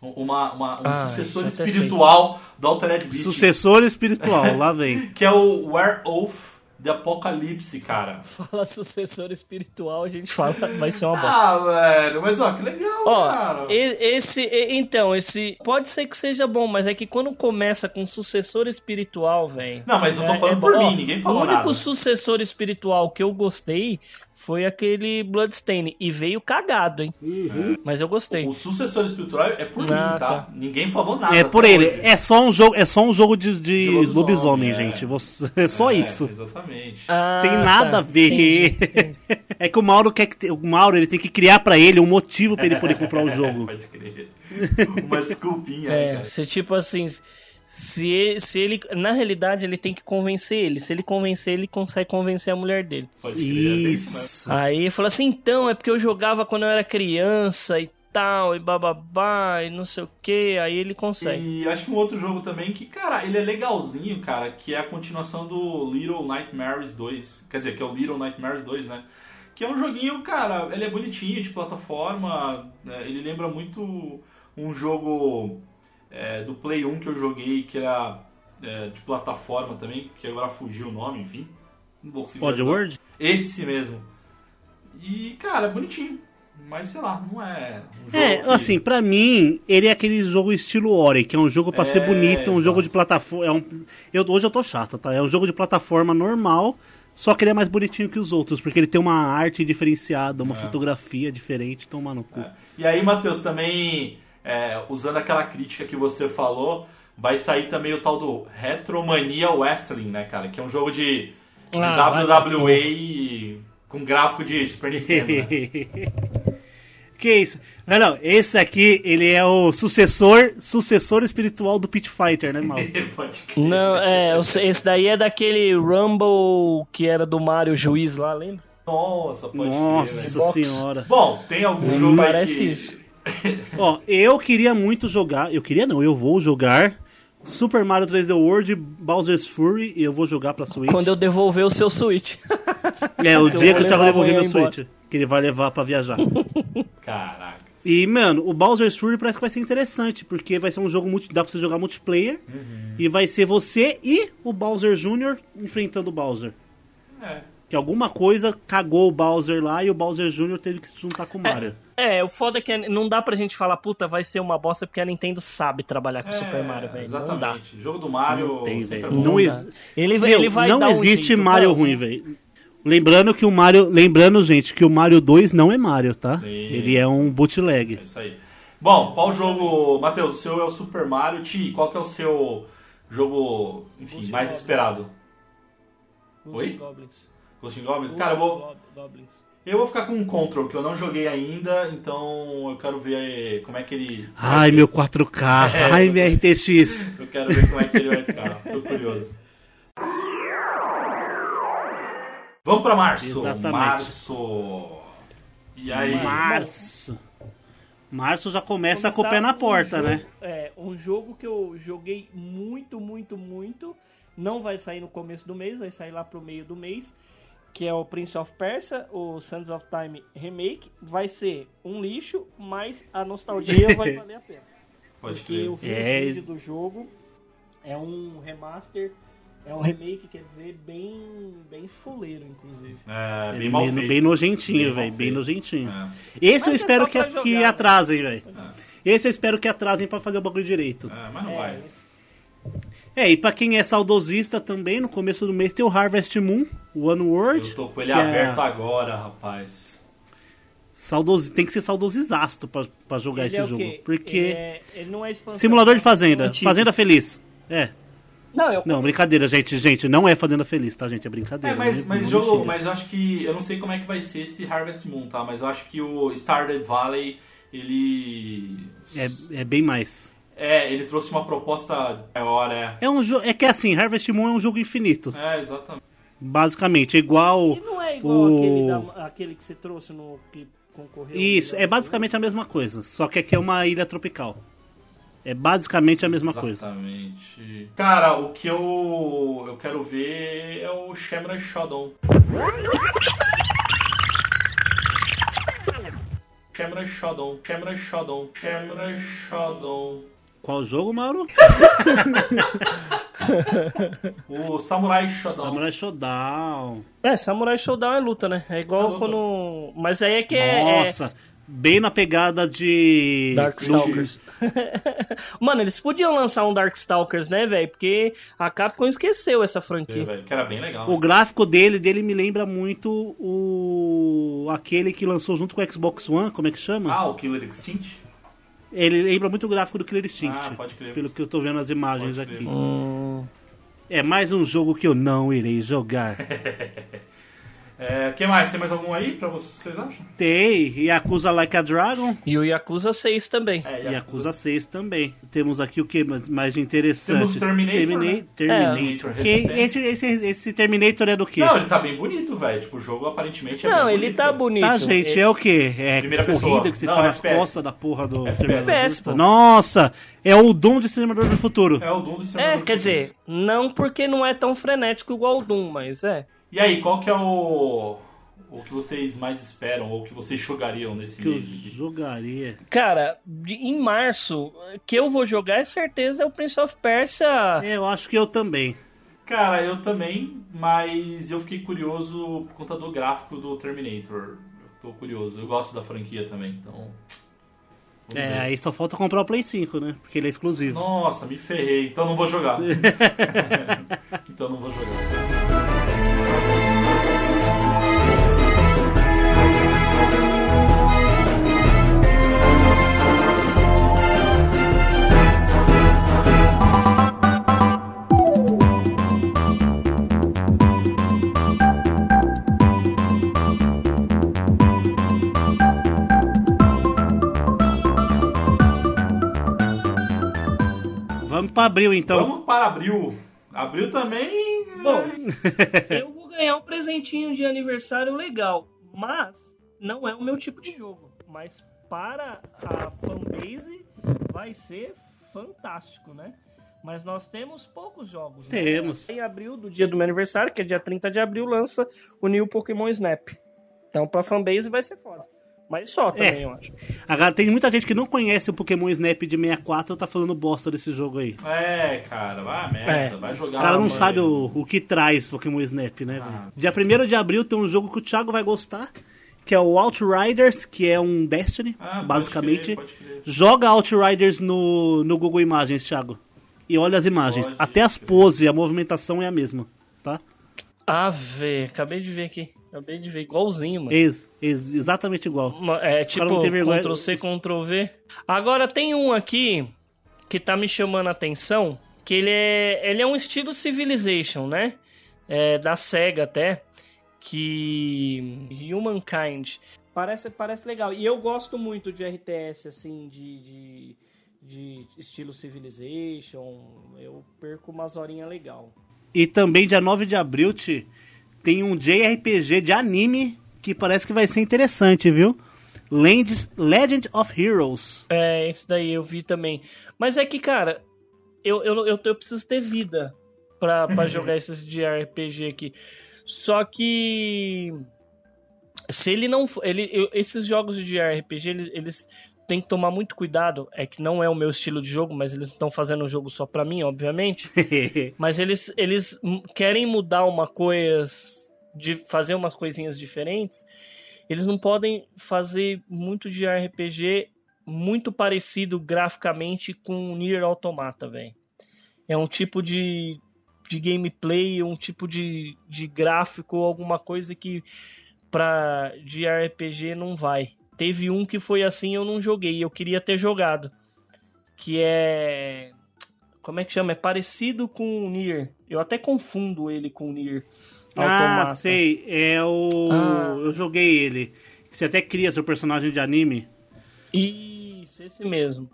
uma, uma- um Ah, sucessor espiritual do Altered Beast, Sucessor espiritual, lá vem. que é o Werewolf de Apocalipse, cara. Fala sucessor espiritual, a gente fala, vai ser uma bosta. Ah, velho, mas ó, que legal, Ó, cara. esse, então, esse pode ser que seja bom, mas é que quando começa com sucessor espiritual, velho. Não, mas eu tô é- falando é por bom. mim, ninguém O falou único nada. sucessor espiritual que eu gostei foi aquele Bloodstain e veio cagado, hein? Mas eu gostei. O sucessor espiritual é por Ah, mim, tá? tá. Ninguém falou nada. É por ele. hoje. É só um jogo, é só um jogo de, de De lobisomem, lobisomem, é. gente. Você- é só É, isso. Exatamente. Ah, Tem nada tá. a ver. Entendi. É que o Mauro quer que o Mauro ele tem que criar pra ele um motivo pra ele poder comprar o jogo. Pode crer. Uma desculpinha, né, É, cara? se tipo assim, se ele, se ele. Na realidade, ele tem que convencer ele. Se ele convencer, ele consegue convencer a mulher dele. Pode crer. é Isso. Aí ele falou assim: então, é porque eu jogava quando eu era criança e tal, e bababá, e não sei o que, aí ele consegue. E acho que um outro jogo também que, cara, ele é legalzinho, cara, que é a continuação do Little Nightmares 2. Quer dizer, que é o Little Nightmares 2, né? Que é um joguinho, cara, ele é bonitinho, de plataforma, né? ele lembra muito um jogo é, do Play 1 que eu joguei, que era é, de plataforma também, que agora fugiu o nome, enfim. Não vou conseguir. Oddworld? Esse mesmo. E, cara, é bonitinho. Mas sei lá, não é um jogo. É, que- assim, pra mim, ele é aquele jogo estilo Ori, que é um jogo pra ser É, bonito, um exato. jogo de plataforma. É um, eu, hoje eu tô chato, tá? É um jogo de plataforma normal, só que ele é mais bonitinho que os outros, porque ele tem uma arte diferenciada, uma fotografia diferente, toma no cu. É. E aí, Matheus, também, é, usando aquela crítica que você falou, vai sair também o tal do Retromania Wrestling, né, cara? Que é um jogo de, de Ah, vai WWE com gráfico de Super Nintendo. né? que isso? Não, não, esse aqui, ele é o sucessor, sucessor espiritual do Pit Fighter, né, mal? Não, é, eu esse daí é daquele Rumble que era do Mario Juiz lá, lembra? Nossa, pode crer, Nossa velho. Box. senhora. Bom, tem algum jogo aí Parece que... isso. Ó, eu queria muito jogar, eu queria não, eu vou jogar Super Mario 3D World, Bowser's Fury, e eu vou jogar pra Switch. Quando eu devolver o seu Switch. É, o eu dia que Thiago levar devolver meu embora. Switch, que ele vai levar pra viajar. Caraca. E, mano, o Bowser's Fury parece que vai ser interessante, porque vai ser um jogo multi... dá pra você jogar multiplayer, Uhum. e vai ser você e o Bowser Jr. enfrentando o Bowser. É. Que alguma coisa cagou o Bowser lá e o Bowser Jr. teve que se juntar com o Mario. É, o foda é que não dá pra gente falar, puta, vai ser uma bosta, porque a Nintendo sabe trabalhar com o É, Super Mario, velho. Não dá. Exatamente. Jogo do Mario Não tem, é velho. bom. Não ex- Ele, ele vai não dar um existe jeito, Mario ruim, velho. Lembrando que o Mario. Lembrando, gente, que o Mario 2 não é Mario, tá? Sim. Ele é um bootleg. É isso aí. Bom, qual jogo... Matheus, o seu é o Super Mario. Ti, qual que é o seu jogo, enfim, Ghost mais Goblins. esperado? Ghost Oi? Goblins. Ghost in Goblins? Ghost Cara, eu vou, Gob- Goblins. eu vou ficar com um Control, que eu não joguei ainda, então eu quero ver como é que ele... Ai, meu 4K. Ai, minha RTX. Eu quero ver como é que ele vai ficar. Tô curioso. Vamos pra março. Exatamente. Março. E aí? Março. Março já começa com o pé na um porta, jogo- né? É, um jogo que eu joguei muito, muito, muito. Não vai sair no começo do mês, vai sair lá pro meio do mês. Que é o Prince of Persia, o Sands of Time Remake. Vai ser um lixo, mas a nostalgia vai valer a pena. Pode Porque crer. eu vi É. do jogo. É um remaster, é um remake, quer dizer, bem, bem fuleiro, inclusive. É, bem mal Bem, feito. bem nojentinho, mal velho. Bem nojentinho. É. Esse eu Mas é espero só que, que jogar, né? atrasem, velho. Esse eu espero que atrasem pra fazer o bagulho direito. É, mas não É, vai. É, e pra quem é saudosista também, no começo do mês tem o Harvest Moon, o One World. Eu tô com ele que é- aberto agora, rapaz. Saudoso, tem que ser saudosizasto pra, pra jogar ele esse é jogo. quê? Porque. Ele, é- ele não é expansão. Simulador de é fazenda. Fazenda feliz. É. Não, eu Não, brincadeira, gente. Gente, não é Fazenda Feliz, tá, gente? É brincadeira. É, mas, né? mas jogo, mas eu acho que. Eu não sei como é que vai ser esse Harvest Moon, tá? Mas eu acho que o Stardew Valley, ele. É, é bem mais. É, ele trouxe uma proposta maior, é. É um jogo. É que assim, Harvest Moon é um jogo infinito. É, exatamente. Basicamente, é igual. E não é igual o- aquele, da- aquele que você trouxe no que concorreu. Isso, é basicamente a mesma coisa. Só que aqui é uma ilha tropical. É basicamente a mesma coisa. Exatamente. Cara, o que eu, eu quero ver é o Shamra Shodown. Shamra Shodown, Shamra Shodown, Shamra Shodown. Qual jogo, Mauro? O Samurai Shodown. Samurai Showdown. É, Samurai Showdown é luta, né? É É igual luta. quando. Mas aí é que é. Nossa, bem na pegada de. Darkstalkers. Mano, eles podiam lançar um Darkstalkers, né, velho? Porque a Capcom esqueceu essa É, franquia. velho, que era bem legal. O gráfico dele, dele me lembra muito o aquele que lançou junto com o Xbox One, como é que chama? Ah, o Killer Instinct? Ele lembra muito o gráfico do Killer Instinct. Ah, pode crer. Pelo que eu tô vendo as imagens Pode crer. aqui. Hum, É mais um jogo que eu não irei jogar. É, que mais? Tem mais algum aí pra vocês acham? Tem Yakuza Like a Dragon E o Yakuza 6 também. É, e Yakuza 6 também. Temos aqui o que mais interessante? Temos Terminator, Termina- né? Terminator. É. Que esse, esse, esse Terminator é do quê? Não, ele tá bem bonito, velho. Tipo, o jogo aparentemente é Não, bem ele bonito. tá bonito. Tá, gente, é o quê? É Primeira corrida pessoa. que você Não, fica nas FPS. costas da porra do FPS. Pô. Nossa, é o Doom do Exterminador do Futuro. É o Doom do É, Exterminador quer do Futuro. dizer, não porque não é tão frenético igual o Doom, mas é. E aí, qual que é o... O que vocês mais esperam, ou o que vocês jogariam nesse Que eu jogaria. Cara, de- em março, que eu vou jogar é certeza é o Prince of Persia. É, eu acho que eu também. Cara, eu também, mas eu fiquei curioso por conta do gráfico do Terminator. Eu tô curioso, eu gosto da franquia também, então... É, ver. aí só falta comprar o Play 5, né? Porque ele é exclusivo. Nossa, me ferrei, então não vou jogar. então não vou jogar. Vamos pra abril, então. Vamos para abril. Abril também. Bom, eu vou ganhar um presentinho de aniversário legal, mas não é o meu tipo de jogo. Mas para a fanbase vai ser fantástico, né? Mas nós temos poucos jogos. né? Temos. Em abril, do dia do meu aniversário, que é dia 30 de abril, lança o New Pokémon Snap. Então pra fanbase vai ser foda. Mas só também, eu acho. Agora, tem muita gente que não conhece o Pokémon Snap de 64 tá falando bosta desse jogo aí. É, cara, vai merda, É. vai Os jogar. caras não mano. sabem o, o que traz Pokémon Snap, né, Ah. velho? Dia 1 de abril tem um jogo que o Thiago vai gostar, que é o Outriders, que é um Destiny, Ah, pode basicamente. crer, pode crer. Joga Outriders no, no Google Imagens, Thiago. E olha as imagens. Pode Até as poses, a movimentação é a mesma, tá? Ave, acabei de ver aqui. Acabei de ver igualzinho, mano. Ex, ex- exatamente igual. É tipo não tem vergonha- Ctrl C, Ctrl V. Agora tem um aqui que tá me chamando a atenção, que ele é, ele é um estilo Civilization, né? É, da SEGA até, que Humankind. Parece, parece legal. E eu gosto muito de RTS, assim, de, de, de estilo Civilization. Eu perco umas horinhas legal. E também, dia 9 de abril, Ti, tem um JRPG de anime que parece que vai ser interessante, viu? Legend, of Heroes. É, esse daí eu vi também. Mas é que, cara, eu, eu, eu, eu preciso ter vida pra, pra jogar esses de RPG aqui. Só que. Se ele não. for- Ele, eu- esses jogos de RPG, eles, eles têm que tomar muito cuidado. É que não é o meu estilo de jogo, mas eles estão fazendo um jogo só pra mim, obviamente. Mas eles, eles querem mudar uma coisa, de fazer umas coisinhas diferentes. Eles não podem fazer muito de RPG muito parecido graficamente com o Nier Automata, velho. É um tipo de, de gameplay, um tipo de, de gráfico, alguma coisa que pra de RPG não vai. Teve um que foi assim, eu não joguei, eu queria ter jogado. Que é como é que chama? É parecido com o Nier. Eu até confundo ele com o Nier. ah, Automata. sei. É o. Ah. Eu joguei ele. Você até cria seu personagem de anime. Isso, esse mesmo.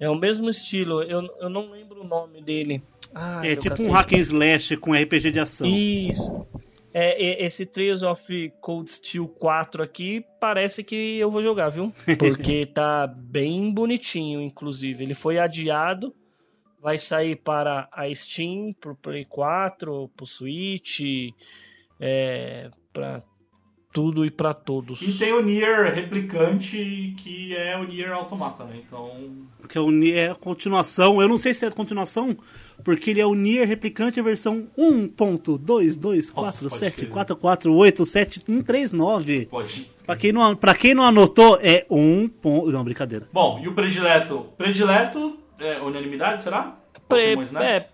É o mesmo estilo. Eu, eu não lembro o nome dele. Ah, é tipo cacete. um hack and slash com RPG de ação. Isso. É, esse Trails of Cold Steel 4 aqui parece que eu vou jogar, viu? Porque tá bem bonitinho, inclusive. Ele foi adiado, vai sair para a Steam, pro Play 4, pro Switch, é, para tudo e para todos. E tem o Nier replicante, que é o Nier Automata, né? Então. Que é, o, Ni- é a continuação. Eu não sei se é a continuação, porque ele é o Nier replicante versão 1.22474487139. Pode. Pra quem, não, pra quem não anotou, é 1. Ponto... Não, brincadeira. Bom, e o predileto? Predileto, é unanimidade, será? Pre- é,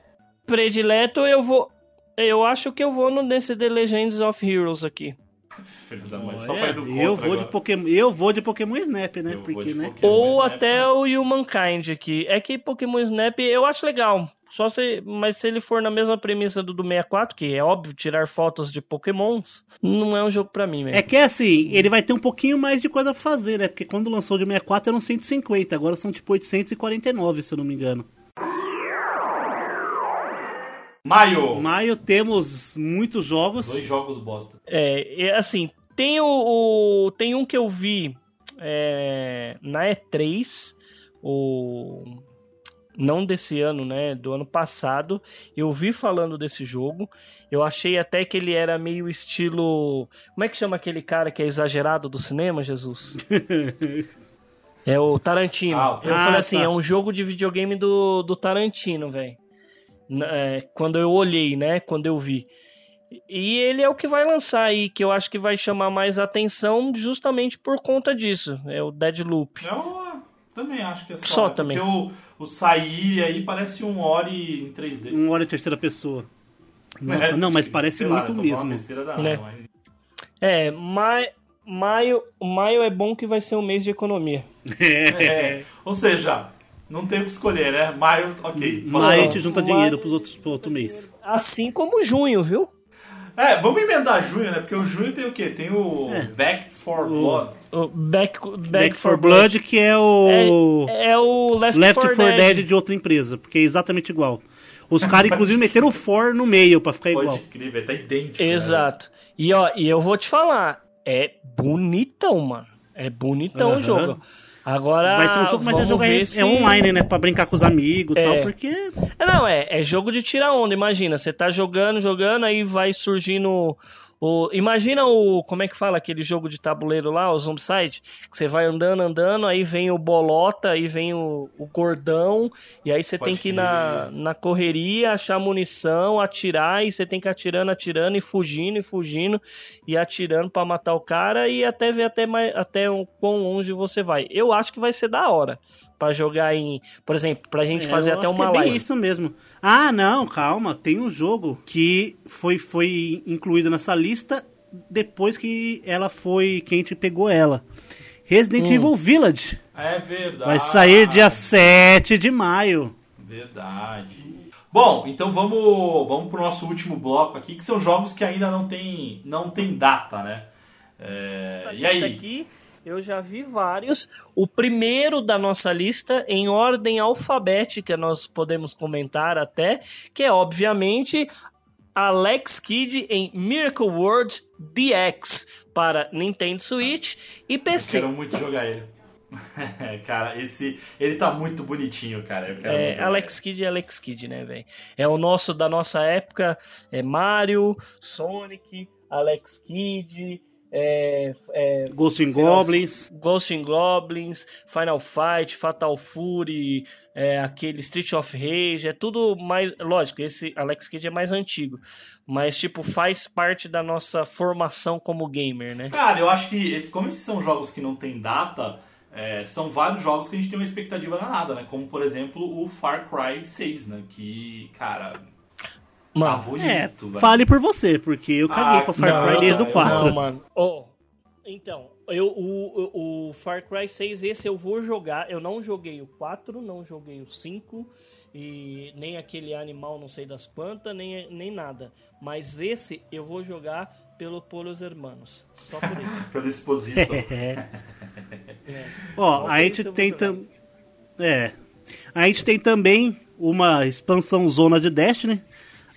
predileto, eu vou. Eu acho que eu vou no, nesse The Legends of Heroes aqui. Filho da mãe, só pra ir do contra eu vou de. Pokémon, eu vou de Pokémon Snap, né? Eu Porque, né? Pokémon. Ou Snap até também. o Humankind aqui. É que Pokémon Snap eu acho legal. Só se, mas se ele for na mesma premissa do, do 64, que é óbvio, tirar fotos de Pokémons, não é um jogo pra mim, velho. É que assim, ele vai ter um pouquinho mais de coisa pra fazer, né? Porque quando lançou de 64 eram 150, agora são tipo 849, se eu não me engano. Maio! Maio temos muitos jogos. Dois jogos bosta. É, é assim, tem o, o- tem um que eu vi é, na E3, o não desse ano, né, do ano passado. Eu vi falando desse jogo. Eu achei até que ele era meio estilo, como é que chama aquele cara que é exagerado do cinema, Jesus? É o Tarantino. Ah, eu ah, falei assim, tá. é um jogo de videogame do, do Tarantino, velho. Quando eu olhei, né? Quando eu vi. E ele é o que vai lançar aí, que eu acho que vai chamar mais atenção justamente por conta disso. É o Deadloop. Eu também acho que é só. Só né? também. Porque o, o Sairi aí parece um Ori em 3D. Um hora em terceira pessoa. Nossa, É, não, mas parece sei lá, muito falando mesmo. besteira da Né? mas- É, ma maio, maio é bom que vai ser um mês de economia. É, ou seja, não tem o que escolher, né? Maio, ok. Mas a gente junta Maio- dinheiro pros outros, pro outro mês. Assim como junho, viu? É, vamos emendar junho, né? Porque o junho tem o quê? Tem o É. Back for Blood. O Back, Back, Back for Blood, que é o É, é o Left, Left 4 4 Dead. Dead de outra empresa, porque é exatamente igual. Os caras, inclusive, meteram o for no meio pra ficar igual. Pode crer, velho, tá idêntico. né? Exato. E ó, e eu vou te falar, é bonitão, mano. É bonitão o jogo. Agora Vai ser um jogo, mas é, jogo é, é se- online, né? Pra brincar com os amigos e É. tal, porque. É, Não, é, é jogo de tirar onda, imagina. Você tá jogando, jogando, aí vai surgindo o. Imagina o. Como é que fala aquele jogo de tabuleiro lá, o Zombicide? Que você vai andando, andando, aí vem o bolota, aí vem o, o gordão, e aí você Pode tem que ir na, na correria, achar munição, atirar, e você tem que ir atirando, atirando, e fugindo, e fugindo, e atirando pra matar o cara, e até ver até, mais, até o quão longe você vai. Eu acho que vai ser da hora. Pra jogar em. Por exemplo, pra gente É, fazer eu até acho uma que é bem live. isso mesmo. Ah, não, calma. Tem um jogo que foi, foi incluído nessa lista depois que ela foi. que a gente pegou ela. Resident Hum. Evil Village. É verdade. Vai sair dia 7 de maio. Verdade. Bom, então vamos, vamos pro nosso último bloco aqui, que são jogos que ainda não tem, não tem data, né? É, e aí? Aqui eu já vi vários. O primeiro da nossa lista, em ordem alfabética, nós podemos comentar até, que é obviamente Alex Kidd em Miracle World DX para Nintendo Switch e PC. Quero muito jogar ele. cara, esse. Ele tá muito bonitinho, cara. Eu É, Alex Kidd é Alex Kidd, né, velho? É o nosso da nossa época, é Mario, Sonic, Alex Kidd, é, é Ghost in Final- Goblins. Ghost in Goblins, Final Fight, Fatal Fury, é, aquele Street of Rage, é tudo mais. Lógico, esse Alex Kidd é mais antigo, mas, tipo, faz parte da nossa formação como gamer, né? Cara, eu acho que, esse- como esses são jogos que não tem data, é, são vários jogos que a gente tem uma expectativa danada, né? Como, por exemplo, o Far Cry 6, né? Que, cara, tá Mano, bonito, É, velho. fale por você, porque eu caguei Ah, pra Far não, Cry desde o eu- 4. Não, mano. Ó, então, eu, o, o, o Far Cry 6, esse eu vou jogar. Eu não joguei o 4, não joguei o 5, e nem aquele animal não sei das quantas, nem, nem nada. Mas esse eu vou jogar pelo Polos Hermanos. Só por isso. Pelo Exposito. Ó, Só a por gente tem jogar. tam... É. A gente tem também uma expansão zona de Destiny,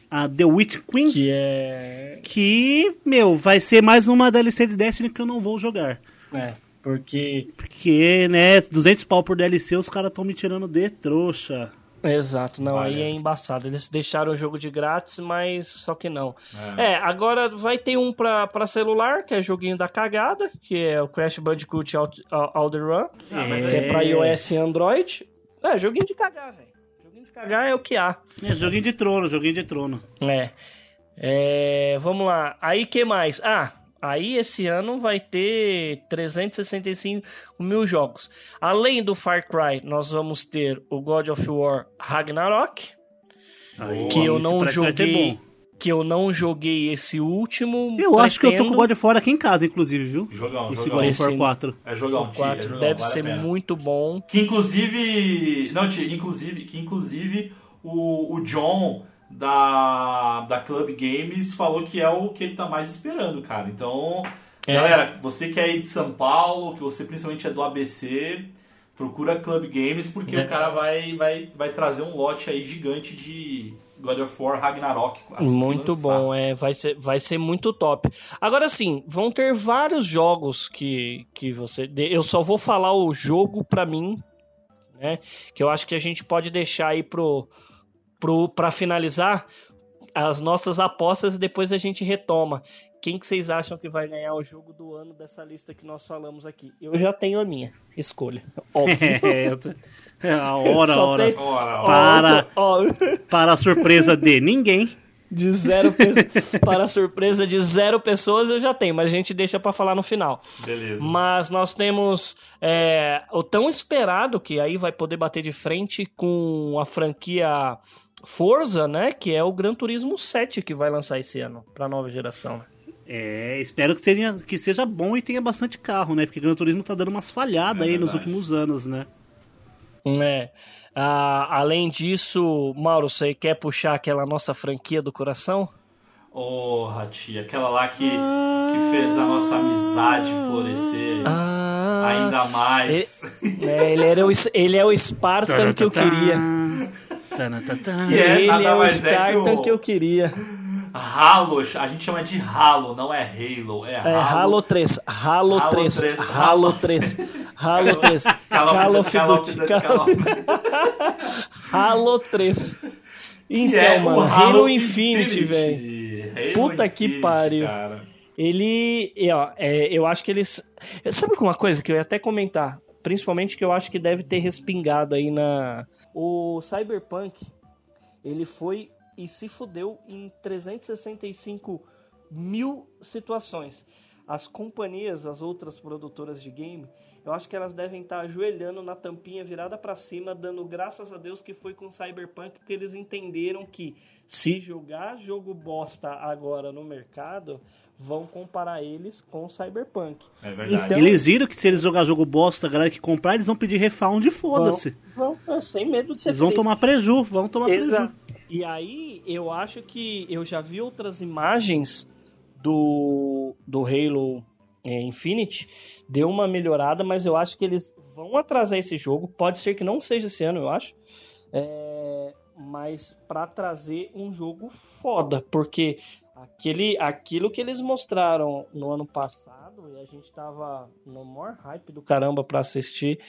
a The Witch Queen, que é. que, meu, vai ser mais uma DLC de Destiny que eu não vou jogar. É, porque. Porque, né, 200 pau por DLC, os caras estão me tirando de trouxa. Exato, não, aí é embaçado. Eles deixaram o jogo de grátis, mas só que não. É, agora vai ter um pra, pra celular, que é joguinho da cagada, que é o Crash Bandicoot Out- Outrun, Ah, mas que é pra iOS e Android. É, joguinho de cagar, velho. Cagar é o que há. É, joguinho de trono, joguinho de trono. É. É, vamos lá. Aí que mais? Ah, aí esse ano vai ter 365 mil jogos. Além do Far Cry, nós vamos ter o God of War Ragnarok. Aí, Que eu não joguei. Que eu não joguei esse último. Eu acho que eu tô com o God of War aqui em casa, inclusive, viu? Jogão, Esse jogão. God of War 4. É jogão, O Ti, 4 é jogão, deve vale ser muito bom. Que inclusive. Não, Ti, inclusive, que inclusive o, o John da, da Club Games falou que é o que ele tá mais esperando, cara. Então, É. galera, você que é aí de São Paulo, que você principalmente é do ABC, procura Club Games, porque É. o cara vai, vai, vai trazer um lote aí gigante de God of War Ragnarok. Muito bom, é, vai ser, vai ser muito top. Agora sim, vão ter vários jogos que, que você. Eu só vou falar o jogo pra mim, né? Que eu acho que a gente pode deixar aí pro, pro, pra finalizar as nossas apostas e depois a gente retoma. Quem que vocês acham que vai ganhar o jogo do ano dessa lista que nós falamos aqui? Eu já tenho a minha escolha. Óbvio. É, tô- a hora, a hora. tem- Ora. Para. Para a surpresa de ninguém. De zero pessoas. para a surpresa de zero pessoas eu já tenho, mas a gente deixa pra falar no final. Beleza. Mas nós temos é, o tão esperado, que aí vai poder bater de frente com a franquia Forza, né? Que é o Gran Turismo 7 que vai lançar esse ano pra nova geração. né? É, espero que, tenha, que seja bom e tenha bastante carro, né? Porque Gran Turismo tá dando umas falhadas É aí nos verdade. últimos anos, né? É. Ah, além disso, Mauro, você quer puxar aquela nossa franquia do coração? Porra, tia, aquela lá que, que fez a nossa amizade florescer Ah, ainda mais. é, ele, era o, ele é o Spartan que eu queria. Que é ele nada é o mais é que Spartan o- que eu queria. Halo, a gente chama de Halo, não é Halo, é É Halo. Halo 3, Halo Halo 3, 3, Halo 3, Halo 3, Call of Halo Duty, Call of Duty, Duty, Call of Duty. Halo 3. Que Então, é mano, Halo Infinity, velho. Halo Puta que Infinity, pariu. cara. Ele, é, ó, é, eu acho que eles. Sabe uma coisa que eu ia até comentar? Principalmente que eu acho que deve ter respingado aí na. O Cyberpunk, ele foi e se fudeu em 365 mil situações. As companhias, as outras produtoras de game, eu acho que elas devem estar ajoelhando na tampinha virada pra cima, dando graças a Deus que foi com Cyberpunk, porque eles entenderam que se jogar jogo bosta agora no mercado, vão comparar eles com Cyberpunk. É verdade. Então- Eles viram que se eles jogar jogo bosta, a galera que comprar, eles vão pedir refund e foda-se. Vão, vão, sem medo de ser Eles vão feliz. tomar preju, vão tomar Exato. preju. E aí, eu acho que eu já vi outras imagens do, do Halo é, Infinite, deu uma melhorada, mas eu acho que eles vão atrasar esse jogo. Pode ser que não seja esse ano, eu acho. É, mas para trazer um jogo foda, porque aquele, aquilo que eles mostraram no ano passado, e a gente tava no maior hype do caramba pra assistir,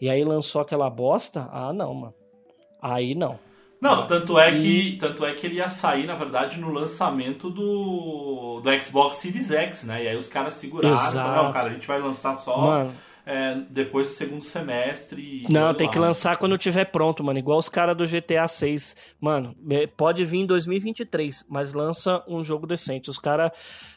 e aí lançou aquela bosta, ah não, mano. Aí não. Não, tanto é, que, tanto é que ele ia sair, na verdade, no lançamento do, do Xbox Series X, né? E aí os caras seguraram. Exato. Não, cara, a gente vai lançar só Mano, é, depois do segundo semestre. não, tem lá. que lançar quando tiver pronto, mano. Igual os caras do GTA 6. Mano, é, pode vir em 2023, mas lança um jogo decente. Os caras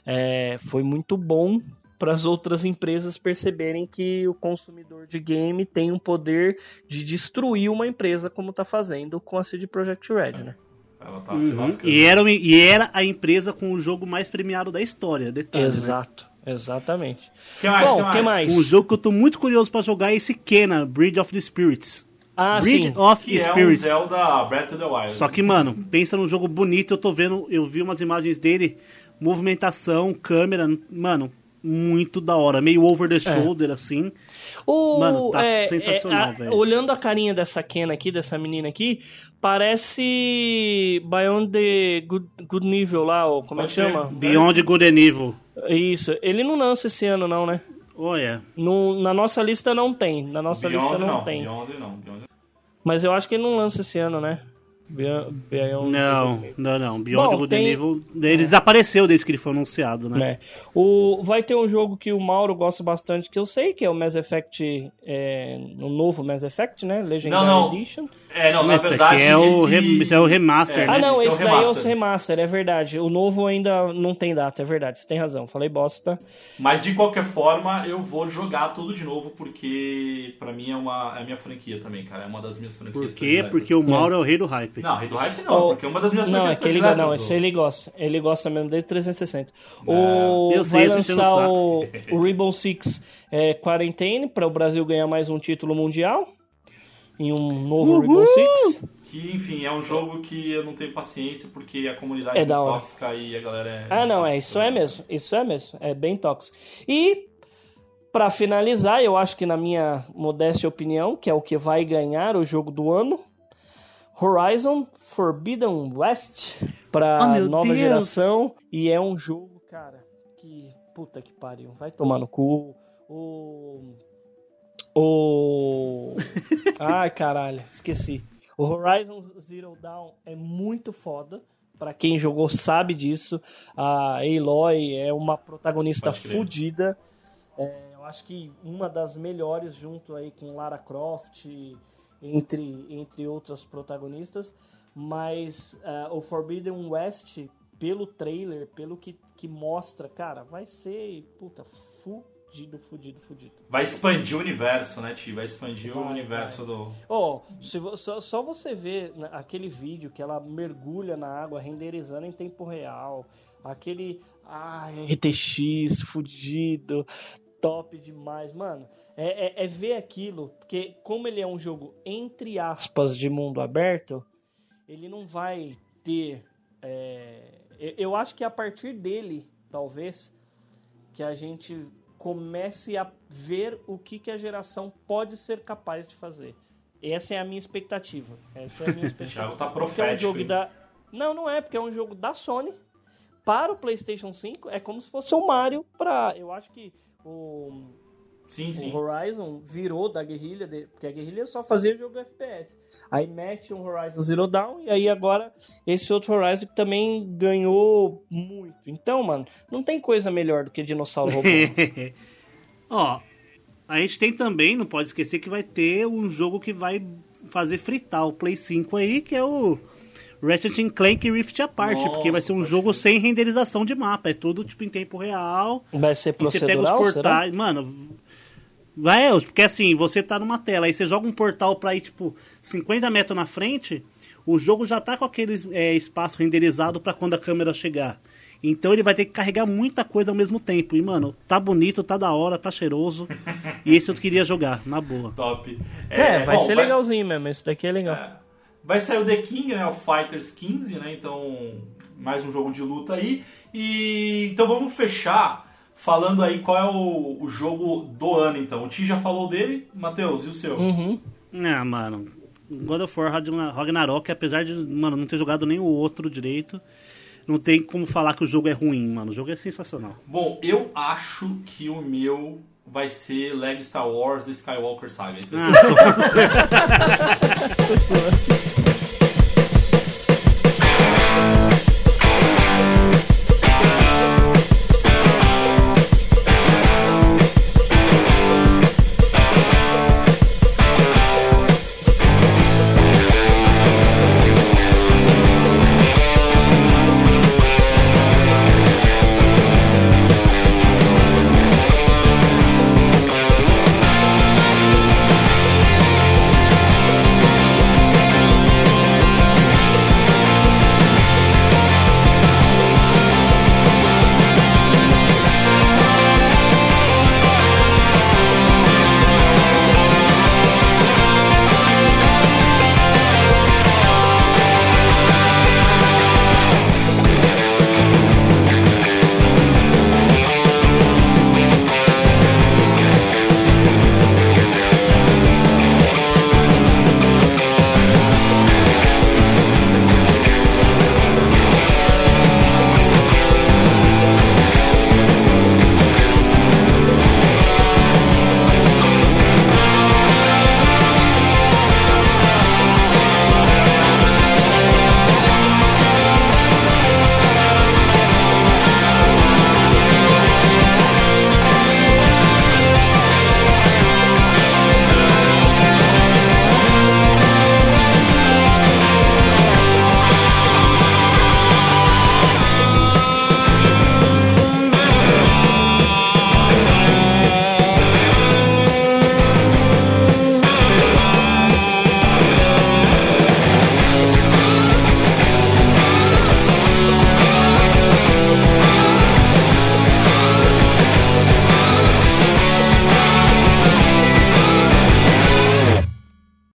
é, foi muito bom para as outras empresas perceberem que o consumidor de game tem um poder de destruir uma empresa como tá fazendo com a CD Projekt Red, né? Ela tá se Uhum. lascando. E, era, e era a empresa com o jogo mais premiado da história, detalhe. né? Exato, exatamente. Que mais, Bom, que mais? Um jogo que eu tô muito curioso pra jogar é esse Kena, Bridge of the Spirits. Ah, Bridge sim. of Que é um Spirits. Zelda Breath of the Wild. Só que, mano, pensa num jogo bonito, eu tô vendo, eu vi umas imagens dele, movimentação, câmera, mano, muito da hora, meio over the shoulder, assim. O, Mano, tá é, sensacional, é, a- velho. Olhando a carinha dessa Ken aqui, dessa menina aqui, parece Beyond the Good, Good Nível lá, ó, como é que chama? Beyond Good and Evil. Isso, ele não lança esse ano não, né? Olha, No, na nossa lista não tem, na nossa Beyond lista não, não, tem. Beyond não. Beyond... Mas eu acho que ele não lança esse ano, né? Beyond, Beyond não, não, não, Beyond Bom, Good tem- Evil, ele desapareceu desde que ele foi anunciado, né? né? O, vai ter um jogo que o Mauro gosta bastante, que eu sei, que é o Mass Effect, é, o novo Mass Effect, né? Legendary Não, não. Edition. É, não, na Esse verdade. é o, esse... esse é o remaster, É, né? Ah, não, esse é esse daí é o remaster. remaster, é verdade. O novo ainda não tem data, é verdade. Você tem razão, falei bosta. Mas de qualquer forma, eu vou jogar tudo de novo, porque pra mim é, uma, é a minha franquia também, cara. É uma das minhas franquias. Por quê? Porque o Mauro é o rei do hype. Hype. Não, rei do hype não, O- porque é uma das minhas Não, é que ele, não, esse ele gosta. Ele gosta mesmo desde 360. Não. O, Eu sei, vai lançar o, o Rainbow Six é, Quarantine para o Brasil ganhar mais um título mundial. Em um novo Uhul! Rainbow Six. Que, enfim, é um jogo que eu não tenho paciência porque a comunidade É é tóxica e a galera é. Ah, não, é, isso é mesmo. Isso é mesmo. É bem tóxico. E, para finalizar, eu acho que na minha modesta opinião, que é o que vai ganhar o jogo do ano, Horizon Forbidden West para Oh, meu nova Deus. geração. E é um jogo, cara, que. Puta que pariu. Vai tomar no cu. O. O. Ai, caralho, esqueci. O Horizon Zero Dawn é muito foda. Pra quem jogou sabe disso. A Aloy é uma protagonista fodida. É, eu acho que uma das melhores junto aí com Lara Croft, entre, entre outras protagonistas. Mas ah, o Forbidden West, pelo trailer, pelo que, que mostra, cara, vai ser, puta, fudido, fudido, fudido. Vai expandir o universo, né, Ti? Vai expandir o Vai, universo do. Oh, se vo- só, só você ver na- aquele vídeo que ela mergulha na água renderizando em tempo real, aquele ah, RTX fudido, top demais, mano. É, é- é ver aquilo, porque como ele é um jogo entre aspas de mundo aberto, ele não vai ter. é, eu- acho que a partir dele, talvez, que a gente comece a ver o que, que a geração pode ser capaz de fazer. Essa é a minha expectativa. Essa é a minha O expectativa. Thiago tá Porque é um profético. jogo hein? da. Não, não é, porque é um jogo da Sony para o PlayStation 5. É como se fosse o Mario para. Eu acho que o, Sim, sim. o Horizon virou da guerrilha, de- porque a guerrilha só fazia jogo FPS. Aí mete um Horizon Zero Dawn e aí agora esse outro Horizon que também ganhou muito. Então, mano, não tem coisa melhor do que dinossauro robô. Ó, a gente tem também, não pode esquecer que vai ter um jogo que vai fazer fritar o Play 5 aí, que é o Ratchet Clank Rift Apart, Nossa, porque vai ser um jogo sem renderização de mapa, é tudo tipo em tempo real. Vai ser E você pega os procedural, será? portais, mano, vai, porque assim, você tá numa tela, aí você joga um portal pra ir tipo 50 metros na frente, o jogo já tá com aquele é, espaço renderizado pra quando a câmera chegar. Então ele vai ter que carregar muita coisa ao mesmo tempo. E, mano, tá bonito, tá da hora, tá cheiroso. e esse eu queria jogar, na boa. Top. É, vai bom, ser legalzinho mesmo. Esse daqui é legal. É. Vai sair o The King, né? O Fighters 15, né? Então, mais um jogo de luta aí. E então vamos fechar falando aí qual é o, o jogo do ano, então. O Ti já falou dele, Matheus, e o seu? Uhum. Ah, mano. God of War Ragnar- Ragnarok, apesar de, mano, não ter jogado nem o outro direito, não tem como falar que o jogo é ruim, mano. O jogo é sensacional. Bom, eu acho que o meu vai ser Lego Star Wars The Skywalker Saga. Ser Ah, tô-